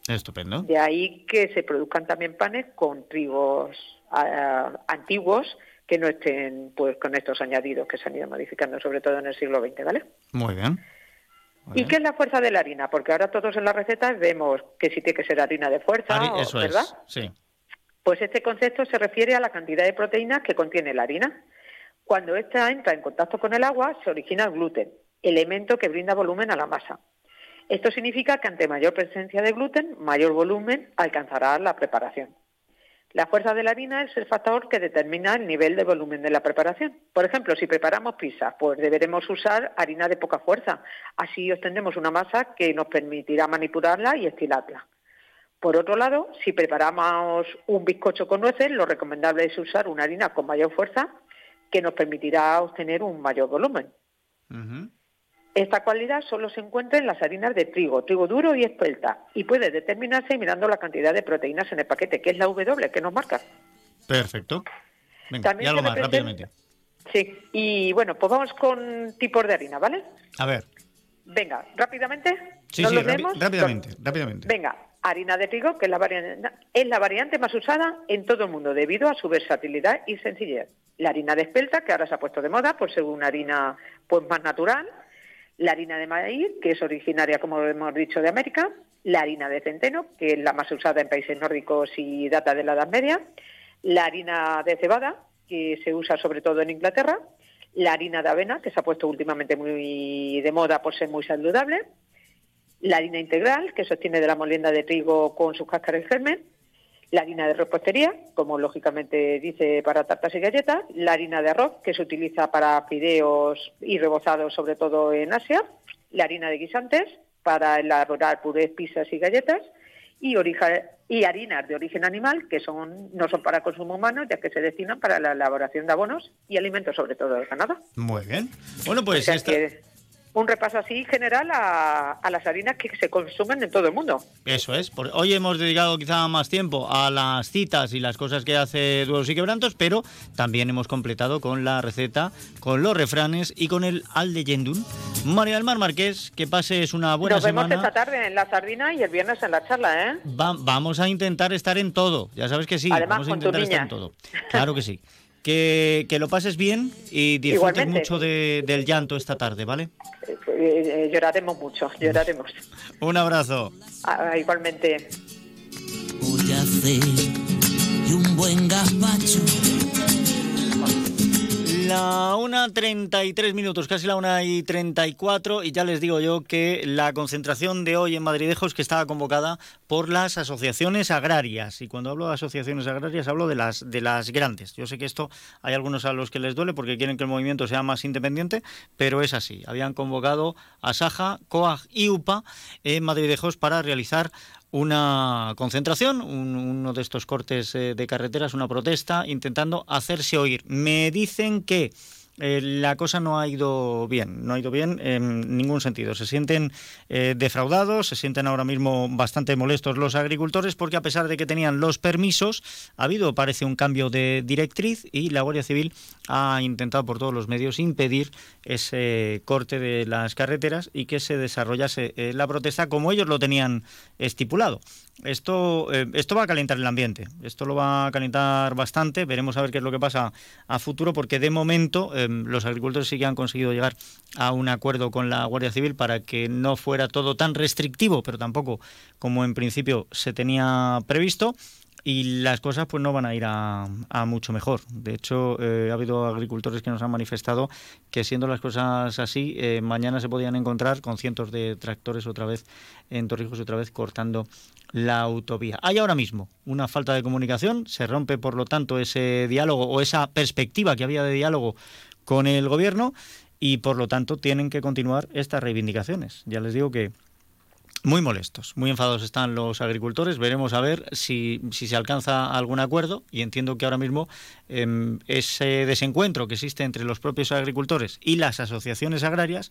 Estupendo. De ahí que se produzcan también panes con trigos ah, antiguos que no estén pues con estos añadidos que se han ido modificando sobre todo en el siglo XX, ¿vale? Muy bien. ¿Y qué es la fuerza de la harina? Porque ahora todos en las recetas vemos que sí tiene que ser harina de fuerza, eso ¿verdad? es. Sí. Pues este concepto se refiere a la cantidad de proteínas que contiene la harina. Cuando ésta entra en contacto con el agua, se origina el gluten, elemento que brinda volumen a la masa. Esto significa que ante mayor presencia de gluten, mayor volumen alcanzará la preparación. La fuerza de la harina es el factor que determina el nivel de volumen de la preparación. Por ejemplo, si preparamos pizza, pues deberemos usar harina de poca fuerza. Así obtendremos una masa que nos permitirá manipularla y estilarla. Por otro lado, si preparamos un bizcocho con nueces, lo recomendable es usar una harina con mayor fuerza que nos permitirá obtener un mayor volumen. Esta cualidad solo se encuentra en las harinas de trigo, trigo duro y espelta, y puede determinarse mirando la cantidad de proteínas en el paquete, que es la W que nos marca. Perfecto. Venga, y algo más, rápidamente. Sí, y bueno, pues vamos con tipos de harina, ¿vale? A ver. Venga, rápidamente. Sí, sí, rápidamente, rápidamente. Venga, harina de trigo, que es la, variante, es la variante más usada en todo el mundo debido a su versatilidad y sencillez. La harina de espelta, que ahora se ha puesto de moda por ser una harina pues, más natural. La harina de maíz, que es originaria, como hemos dicho, de América. La harina de centeno, que es la más usada en países nórdicos y data de la Edad Media. La harina de cebada, que se usa sobre todo en Inglaterra. La harina de avena, que se ha puesto últimamente muy de moda por ser muy saludable la harina integral, que se obtiene de la molienda de trigo con sus cáscaras y germen, la harina de repostería, como lógicamente dice para tartas y galletas, la harina de arroz, que se utiliza para fideos y rebozados, sobre todo en Asia, la harina de guisantes, para elaborar purés, pizzas y galletas, y, y harinas de origen animal, que son no son para consumo humano, ya que se destinan para la elaboración de abonos y alimentos, sobre todo del ganado. Muy bien. Bueno, pues esta un repaso así general a, las harinas que se consumen en todo el mundo. Eso es. hoy hemos dedicado quizá más tiempo a las citas y las cosas que hace Duelos y Quebrantos, pero también hemos completado con la receta, con los refranes y con el al leyendum. María del Mar Marqués, que pases una buena semana. Nos vemos esta tarde en la sardina y el viernes en la charla, ¿eh? vamos a intentar estar en todo. Ya sabes que sí. vamos a intentar estar en todo. Claro que sí. Que, lo pases bien y disfrutes mucho del llanto esta tarde, ¿vale? Eh, eh, lloraremos mucho, lloraremos. Un abrazo. Ah, igualmente. Voy a hacer un buen gazpacho la 1.33 minutos, casi la 1.34 y ya les digo yo que la concentración de hoy en Madridejos que estaba convocada por las asociaciones agrarias y cuando hablo de asociaciones agrarias hablo de las, de las grandes. Yo sé que esto hay algunos a los que les duele porque quieren que el movimiento sea más independiente, pero es así. Habían convocado a Saja, COAG y UPA en Madridejos para realizar una concentración, uno de estos cortes eh, de carreteras, una protesta, intentando hacerse oír. Me dicen que eh, la cosa no ha ido bien, no ha ido bien en ningún sentido. Se sienten eh, defraudados, se sienten ahora mismo bastante molestos los agricultores porque a pesar de que tenían los permisos, ha habido, parece, un cambio de directriz y la Guardia Civil ha intentado por todos los medios impedir ese corte de las carreteras y que se desarrollase eh, la protesta como ellos lo tenían estipulado. Esto, esto va a calentar el ambiente, esto lo va a calentar bastante, veremos a ver qué es lo que pasa a futuro, porque de momento los agricultores sí que han conseguido llegar a un acuerdo con la Guardia Civil para que no fuera todo tan restrictivo, pero tampoco como en principio se tenía previsto y las cosas pues no van a ir a, mucho mejor. De hecho, eh, ha habido agricultores que nos han manifestado que siendo las cosas así, eh, mañana se podían encontrar con cientos de tractores otra vez en Torrijos, otra vez cortando la autovía. Hay ahora mismo una falta de comunicación, se rompe por lo tanto ese diálogo o esa perspectiva que había de diálogo con el gobierno y por lo tanto tienen que continuar estas reivindicaciones. Ya les digo que muy molestos, muy enfadados están los agricultores. Veremos a ver si, se alcanza algún acuerdo y entiendo que ahora mismo em, ese desencuentro que existe entre los propios agricultores y las asociaciones agrarias,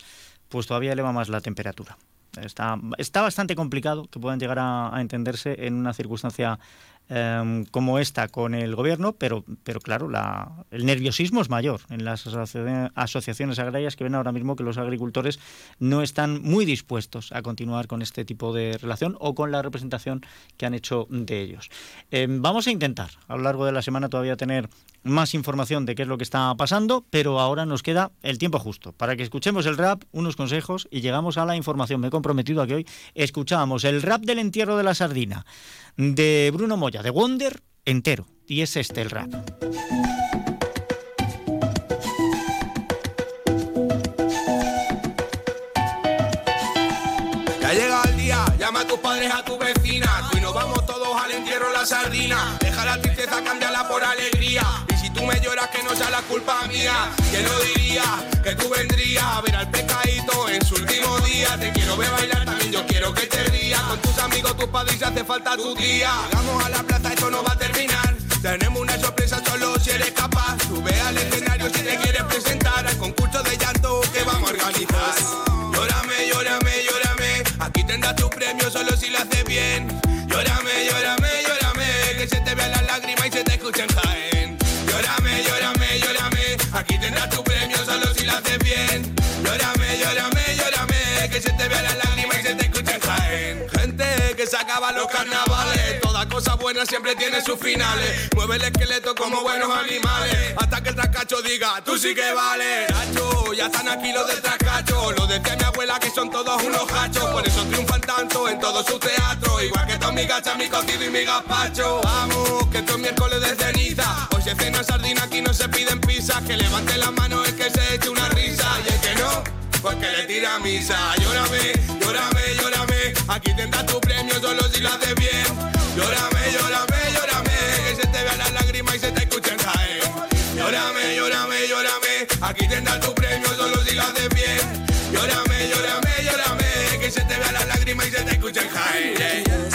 pues todavía eleva más la temperatura. Está, está bastante complicado que puedan llegar a entenderse en una circunstancia Em, como esta con el gobierno, pero, pero claro, la, el nerviosismo es mayor en las asociaciones agrarias que ven ahora mismo que los agricultores no están muy dispuestos a continuar con este tipo de relación o con la representación que han hecho de ellos. Em, vamos a intentar a lo largo de la semana todavía tener más información de qué es lo que está pasando, pero ahora nos queda el tiempo justo para que escuchemos el rap, unos consejos y llegamos a la información. Me he comprometido a que hoy escuchábamos el rap del entierro de la sardina de Bruno Moya, de Wonder, entero. Y es este el rap. Ya llega el día, llama a tus padres, a tu vecina. y nos vamos todos al entierro la sardina. Deja la tristeza, cámbiala por alegría. Me lloras, que no sea la culpa mía. Que no diría que tú vendrías a ver al pecadito en su último día. Te quiero ver bailar también, yo quiero que te rías. Con tus amigos, tus padres, hace falta tu tía. Vamos a la plaza, esto no va a terminar. Tenemos una sorpresa solo si eres capaz. Sube al escenario si te quieres presentar al concurso de llanto que vamos a organizar. Llórame, llórame, llórame. Aquí tendrás tu premio solo si lo haces bien. Llórame, llórame, Llórame, llórame, llórame. Que se te vean las Siempre tiene sus finales. Mueve el esqueleto como buenos animales. Hasta que el trascacho diga, tú sí que vale. Nacho, ya están aquí los del trascacho. Lo decía mi abuela que son todos unos hachos. Por eso triunfan tanto en todo su teatro. Igual que Tommy Gacha, mi cocido y mi gazpacho. Vamos, que esto es miércoles de ceniza. Hoy se cena sardina, aquí no se piden pizzas. Que levante las manos el que se eche una risa. Y el que no, pues que le tira misa. Llórame, llórame, llórame. Aquí tendrás tu premio solo si lo haces bien. Llórame, llórame, llórame. Que se te vean las lágrimas y se te escuchen caer. Llórame, llórame, llórame. Aquí tendrás tu premio solo si lo haces bien. Llórame, llórame, llórame. Que se te vean las lágrimas y se te escuchen caer.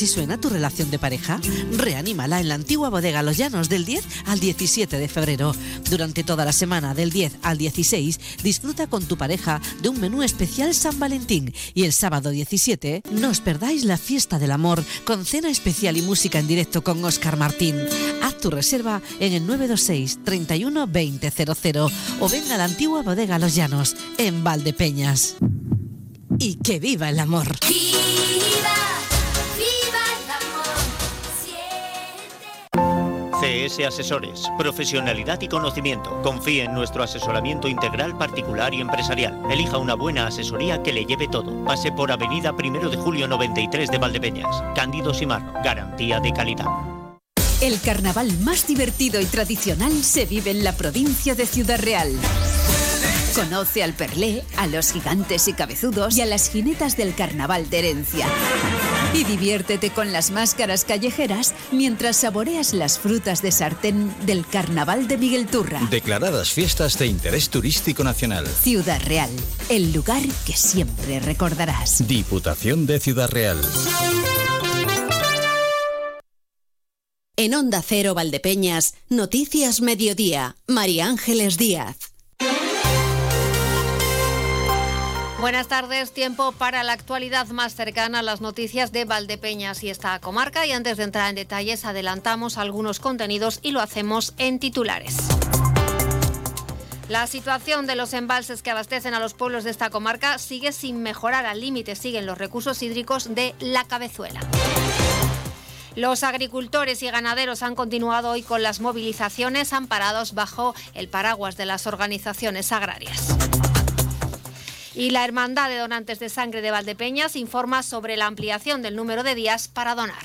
¿Así suena tu relación de pareja? Reanímala en la antigua bodega Los Llanos del 10 al 17 de febrero. Durante toda la semana del 10 al 16 disfruta con tu pareja de un menú especial San Valentín y el sábado 17 no os perdáis la fiesta del amor con cena especial y música en directo con Oscar Martín. Haz tu reserva en el 926 31 2000 o venga a la antigua bodega Los Llanos en Valdepeñas. Y que viva el amor. CS Asesores, profesionalidad y conocimiento. Confíe en nuestro asesoramiento integral particular y empresarial. Elija una buena asesoría que le lleve todo. Pase por Avenida 1 de Julio 93 de Valdepeñas. Cándido Simar, garantía de calidad. El carnaval más divertido y tradicional se vive en la provincia de Ciudad Real. Conoce al Perlé, a los gigantes y cabezudos y a las jinetas del carnaval de herencia. Y diviértete con las máscaras callejeras mientras saboreas las frutas de sartén del carnaval de Miguel Turra. Declaradas fiestas de interés turístico nacional. Ciudad Real, el lugar que siempre recordarás. Diputación de Ciudad Real. En Onda Cero Valdepeñas, Noticias Mediodía, María Ángeles Díaz. Buenas tardes, tiempo para la actualidad más cercana a las noticias de Valdepeñas y esta comarca. Y antes de entrar en detalles, adelantamos algunos contenidos y lo hacemos en titulares. La situación de los embalses que abastecen a los pueblos de esta comarca sigue sin mejorar. Al límite siguen los recursos hídricos de la cabezuela. Los agricultores y ganaderos han continuado hoy con las movilizaciones amparados bajo el paraguas de las organizaciones agrarias. Y la Hermandad de Donantes de Sangre de Valdepeñas informa sobre la ampliación del número de días para donar.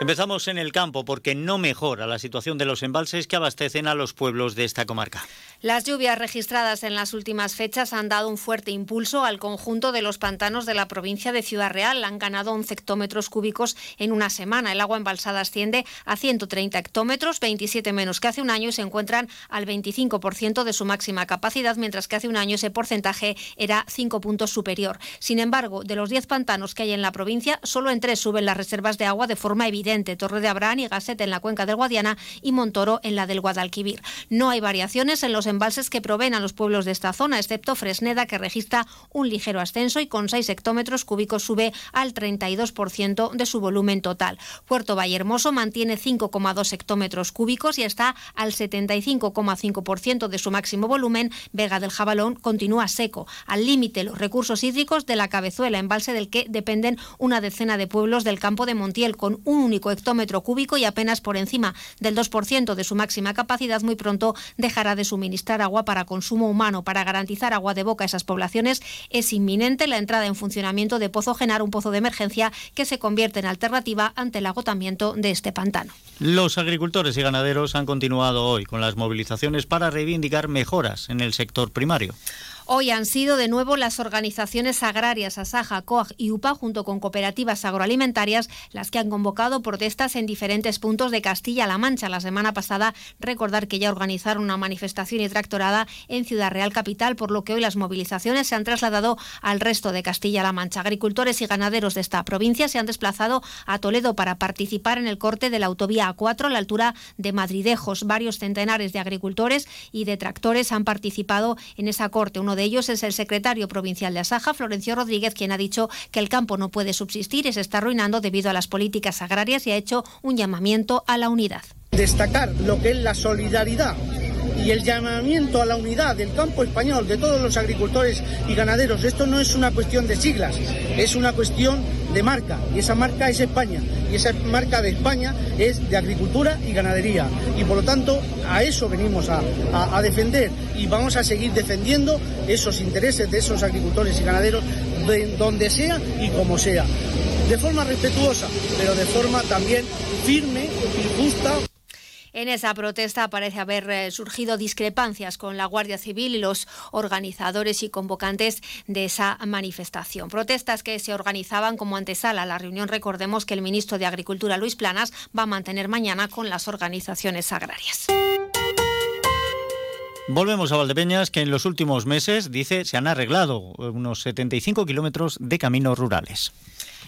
Empezamos en el campo porque no mejora la situación de los embalses que abastecen a los pueblos de esta comarca. Las lluvias registradas en las últimas fechas han dado un fuerte impulso al conjunto de los pantanos de la provincia de Ciudad Real. Han ganado 11 hectómetros cúbicos en una semana. El agua embalsada asciende a 130 hectómetros, 27 menos que hace un año y se encuentran al 25% de su máxima capacidad, mientras que hace un año ese porcentaje era 5 puntos superior. Sin embargo, de los 10 pantanos que hay en la provincia, solo en tres suben las reservas de agua de forma evidente. Torre de Abraham y Gasset en la cuenca del Guadiana y Montoro en la del Guadalquivir. No hay variaciones en los embalses que proveen a los pueblos de esta zona, excepto Fresneda, que registra un ligero ascenso y con 6 hectómetros cúbicos sube al 32% de su volumen total. Puerto Vallehermoso mantiene 5,2 hectómetros cúbicos y está al 75,5% de su máximo volumen. Vega del Jabalón continúa seco. Al límite los recursos hídricos de la Cabezuela, embalse del que dependen una decena de pueblos del campo de Montiel, con un único hectómetro cúbico y apenas por encima del 2% de su máxima capacidad, muy pronto dejará de suministrar agua para consumo humano. Para garantizar agua de boca a esas poblaciones es inminente la entrada en funcionamiento de Pozo Genar, un pozo de emergencia que se convierte en alternativa ante el agotamiento de este pantano. Los agricultores y ganaderos han continuado hoy con las movilizaciones para reivindicar mejoras en el sector primario. Hoy han sido de nuevo las organizaciones agrarias Asaja, COAG y UPA, junto con cooperativas agroalimentarias, las que han convocado protestas en diferentes puntos de Castilla-La Mancha. La semana pasada, recordar que ya organizaron una manifestación y tractorada en Ciudad Real Capital, por lo que hoy las movilizaciones se han trasladado al resto de Castilla-La Mancha. Agricultores y ganaderos de esta provincia se han desplazado a Toledo para participar en el corte de la autovía A4 a la altura de Madridejos. Varios centenares de agricultores y de tractores han participado en esa corte. Uno ellos es el secretario provincial de Asaja, Florencio Rodríguez, quien ha dicho que el campo no puede subsistir y se está arruinando debido a las políticas agrarias y ha hecho un llamamiento a la unidad. Destacar lo que es la solidaridad y el llamamiento a la unidad del campo español, de todos los agricultores y ganaderos. Esto no es una cuestión de siglas, es una cuestión de marca y esa marca es España y esa marca de España es de agricultura y ganadería y por lo tanto a eso venimos a, defender y vamos a seguir defendiendo esos intereses de esos agricultores y ganaderos de donde sea y como sea. De forma respetuosa, pero de forma también firme y justa. En esa protesta parece haber eh, surgido discrepancias con la Guardia Civil y los organizadores y convocantes de esa manifestación. Protestas que se organizaban como antesala a la reunión. Recordemos que el ministro de Agricultura, Luis Planas, va a mantener mañana con las organizaciones agrarias. Volvemos a Valdepeñas, que en los últimos meses, dice, se han arreglado unos 75 kilómetros de caminos rurales.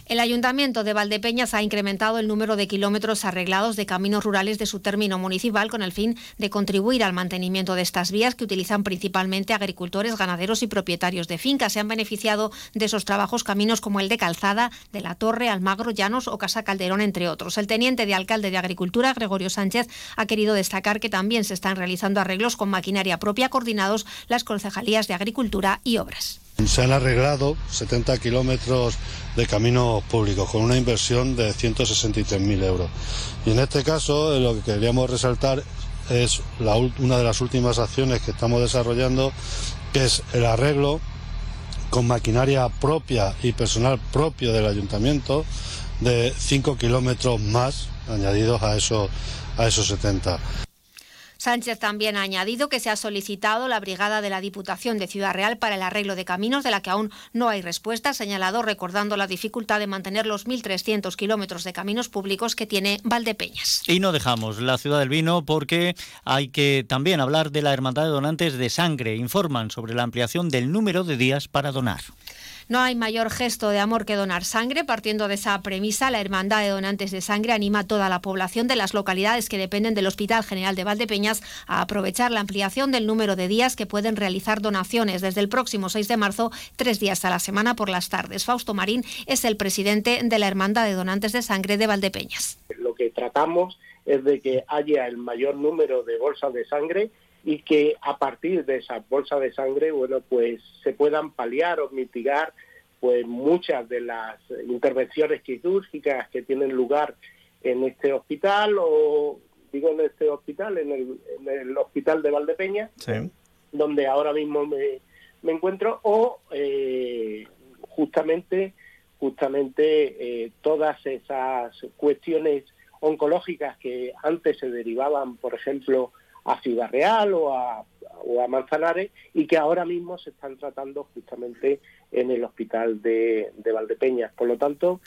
El Ayuntamiento de Valdepeñas ha incrementado el número de kilómetros arreglados de caminos rurales de su término municipal con el fin de contribuir al mantenimiento de estas vías que utilizan principalmente agricultores, ganaderos y propietarios de fincas. Se han beneficiado de esos trabajos caminos como el de Calzada, de La Torre, Almagro, Llanos o Casa Calderón, entre otros. El teniente de alcalde de Agricultura, Gregorio Sánchez, ha querido destacar que también se están realizando arreglos con maquinaria propia coordinados las concejalías de Agricultura y Obras. Se han arreglado 70 kilómetros de caminos públicos con una inversión de 163.000 euros. Y en este caso, eh, lo que queríamos resaltar es una de las últimas acciones que estamos desarrollando, que es el arreglo con maquinaria propia y personal propio del ayuntamiento de 5 kilómetros más añadidos a esos, a esos 70. Sánchez también ha añadido que se ha solicitado la brigada de la Diputación de Ciudad Real para el arreglo de caminos, de la que aún no hay respuesta, señalado recordando la dificultad de mantener los 1.300 kilómetros de caminos públicos que tiene Valdepeñas. Y no dejamos la ciudad del vino porque hay que también hablar de la Hermandad de Donantes de Sangre. Informan sobre la ampliación del número de días para donar. No hay mayor gesto de amor que donar sangre. Partiendo de esa premisa, la Hermandad de Donantes de Sangre anima a toda la población de las localidades que dependen del Hospital General de Valdepeñas a aprovechar la ampliación del número de días que pueden realizar donaciones desde el próximo 6 de marzo, tres días a la semana por las tardes. Fausto Marín es el presidente de la Hermandad de Donantes de Sangre de Valdepeñas. Lo que tratamos es de que haya el mayor número de bolsas de sangre y que a partir de esas bolsas de sangre, bueno, pues se puedan paliar o mitigar pues muchas de las intervenciones quirúrgicas que tienen lugar en este hospital o digo en este hospital, en el, hospital de Valdepeña, donde ahora mismo me, encuentro, o eh, justamente justamente eh, todas esas cuestiones oncológicas que antes se derivaban, por ejemplo, a Ciudad Real o a, o a Manzanares y que ahora mismo se están tratando justamente en el hospital de, de Valdepeñas. Por lo tanto,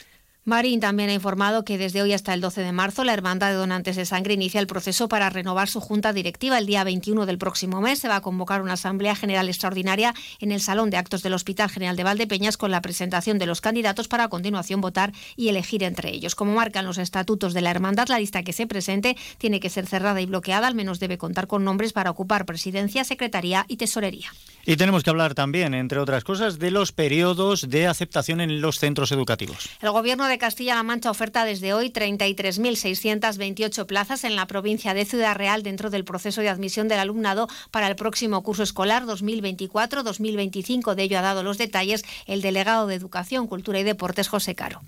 Marín también ha informado que desde hoy hasta el 12 de marzo la Hermandad de Donantes de Sangre inicia el proceso para renovar su junta directiva. El día 21 del próximo mes se va a convocar una Asamblea General Extraordinaria en el Salón de Actos del Hospital General de Valdepeñas con la presentación de los candidatos para a continuación votar y elegir entre ellos. Como marcan los estatutos de la Hermandad, la lista que se presente tiene que ser cerrada y bloqueada, al menos debe contar con nombres para ocupar presidencia, secretaría y tesorería. Y tenemos que hablar también, entre otras cosas, de los periodos de aceptación en los centros educativos. El Gobierno de Castilla-La Mancha oferta desde hoy 33.628 plazas en la provincia de Ciudad Real dentro del proceso de admisión del alumnado para el próximo curso escolar 2024-2025. De ello ha dado los detalles el delegado de Educación, Cultura y Deportes, José Caro.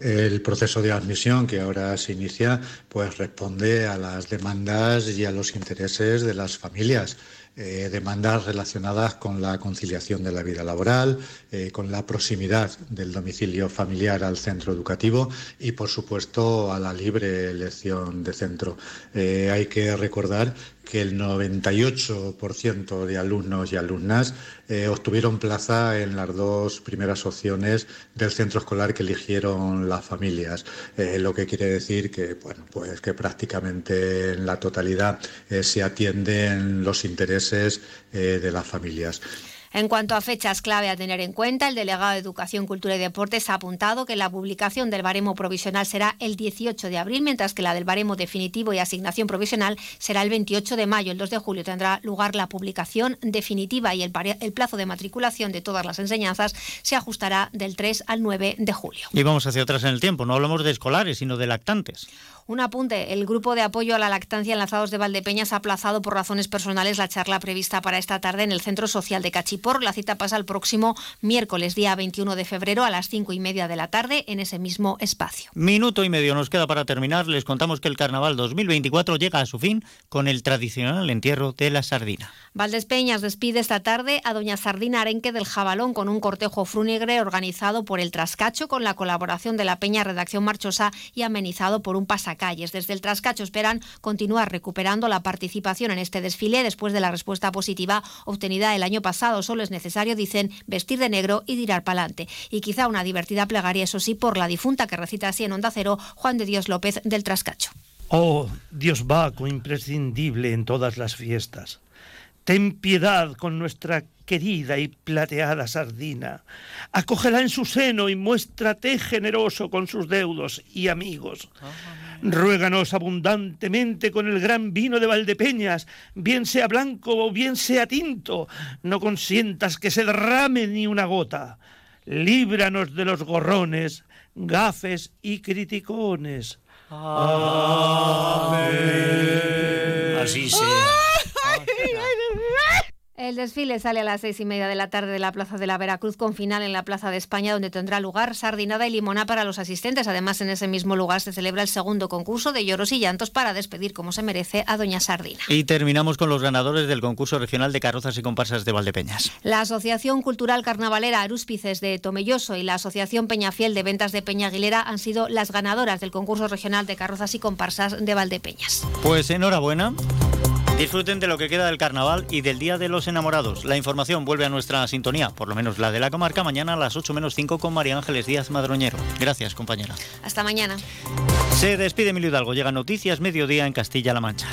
El proceso de admisión que ahora se inicia pues responde a las demandas y a los intereses de las familias. Eh, demandas relacionadas con la conciliación de la vida laboral, eh, con la proximidad del domicilio familiar al centro educativo y, por supuesto, a la libre elección de centro. Eh, hay que recordar que el 98% de alumnos y alumnas obtuvieron plaza en las dos primeras opciones del centro escolar que eligieron las familias, lo que quiere decir que, bueno, pues que prácticamente en la totalidad se atienden los intereses eh, de las familias. En cuanto a fechas clave a tener en cuenta, el delegado de Educación, Cultura y Deportes ha apuntado que la publicación del baremo provisional será el 18 de abril, mientras que la del baremo definitivo y asignación provisional será el 28 de mayo. El 2 de julio tendrá lugar la publicación definitiva y el, el plazo de matriculación de todas las enseñanzas se ajustará del 3 al 9 de julio. Y vamos hacia atrás en el tiempo, no hablamos de escolares, sino de lactantes. Un apunte, el grupo de apoyo a la lactancia enlazados de Valdepeñas ha aplazado por razones personales la charla prevista para esta tarde en el Centro Social de Cachipor. La cita pasa el próximo miércoles, día 21 de febrero, a las cinco y media de la tarde, en ese mismo espacio. Minuto y medio nos queda para terminar. Les contamos que el Carnaval 2024 llega a su fin con el tradicional entierro de la sardina. Valdespeñas despide esta tarde a doña Sardina Arenque del Jabalón con un cortejo frúnebre organizado por el Trascacho con la colaboración de la Peña Redacción Marchosa y amenizado por un pasaje calles. Desde el Trascacho esperan continuar recuperando la participación en este desfile después de la respuesta positiva obtenida el año pasado. Solo es necesario, dicen, vestir de negro y tirar pa'lante. Y quizá una divertida plegaria, eso sí, por la difunta que recita así en Onda Cero Juan de Dios López del Trascacho. Oh, Dios Baco imprescindible en todas las fiestas. Ten piedad con nuestra querida y plateada sardina. Acógela en su seno y muéstrate generoso con sus deudos y amigos. Ruéganos abundantemente con el gran vino de Valdepeñas, bien sea blanco o bien sea tinto, no consientas que se derrame ni una gota. Líbranos de los gorrones, gafes y criticones. Así sea. El desfile sale a las seis y media de la tarde de la Plaza de la Veracruz con final en la Plaza de España donde tendrá lugar sardinada y limona para los asistentes. Además, en ese mismo lugar se celebra el segundo concurso de lloros y llantos para despedir como se merece a Doña Sardina. Y terminamos con los ganadores del concurso regional de carrozas y comparsas de Valdepeñas. La Asociación Cultural Carnavalera Arúspices de Tomelloso y la Asociación Peñafiel de Ventas de Peña Aguilera han sido las ganadoras del concurso regional de carrozas y comparsas de Valdepeñas. Pues enhorabuena. Disfruten de lo que queda del carnaval y del Día de los Enamorados. La información vuelve a nuestra sintonía, por lo menos la de la comarca, mañana a las 8 menos 5 con María Ángeles Díaz Madroñero. Gracias, compañera. Hasta mañana. Se despide Emilio Hidalgo. Llega Noticias Mediodía en Castilla-La Mancha.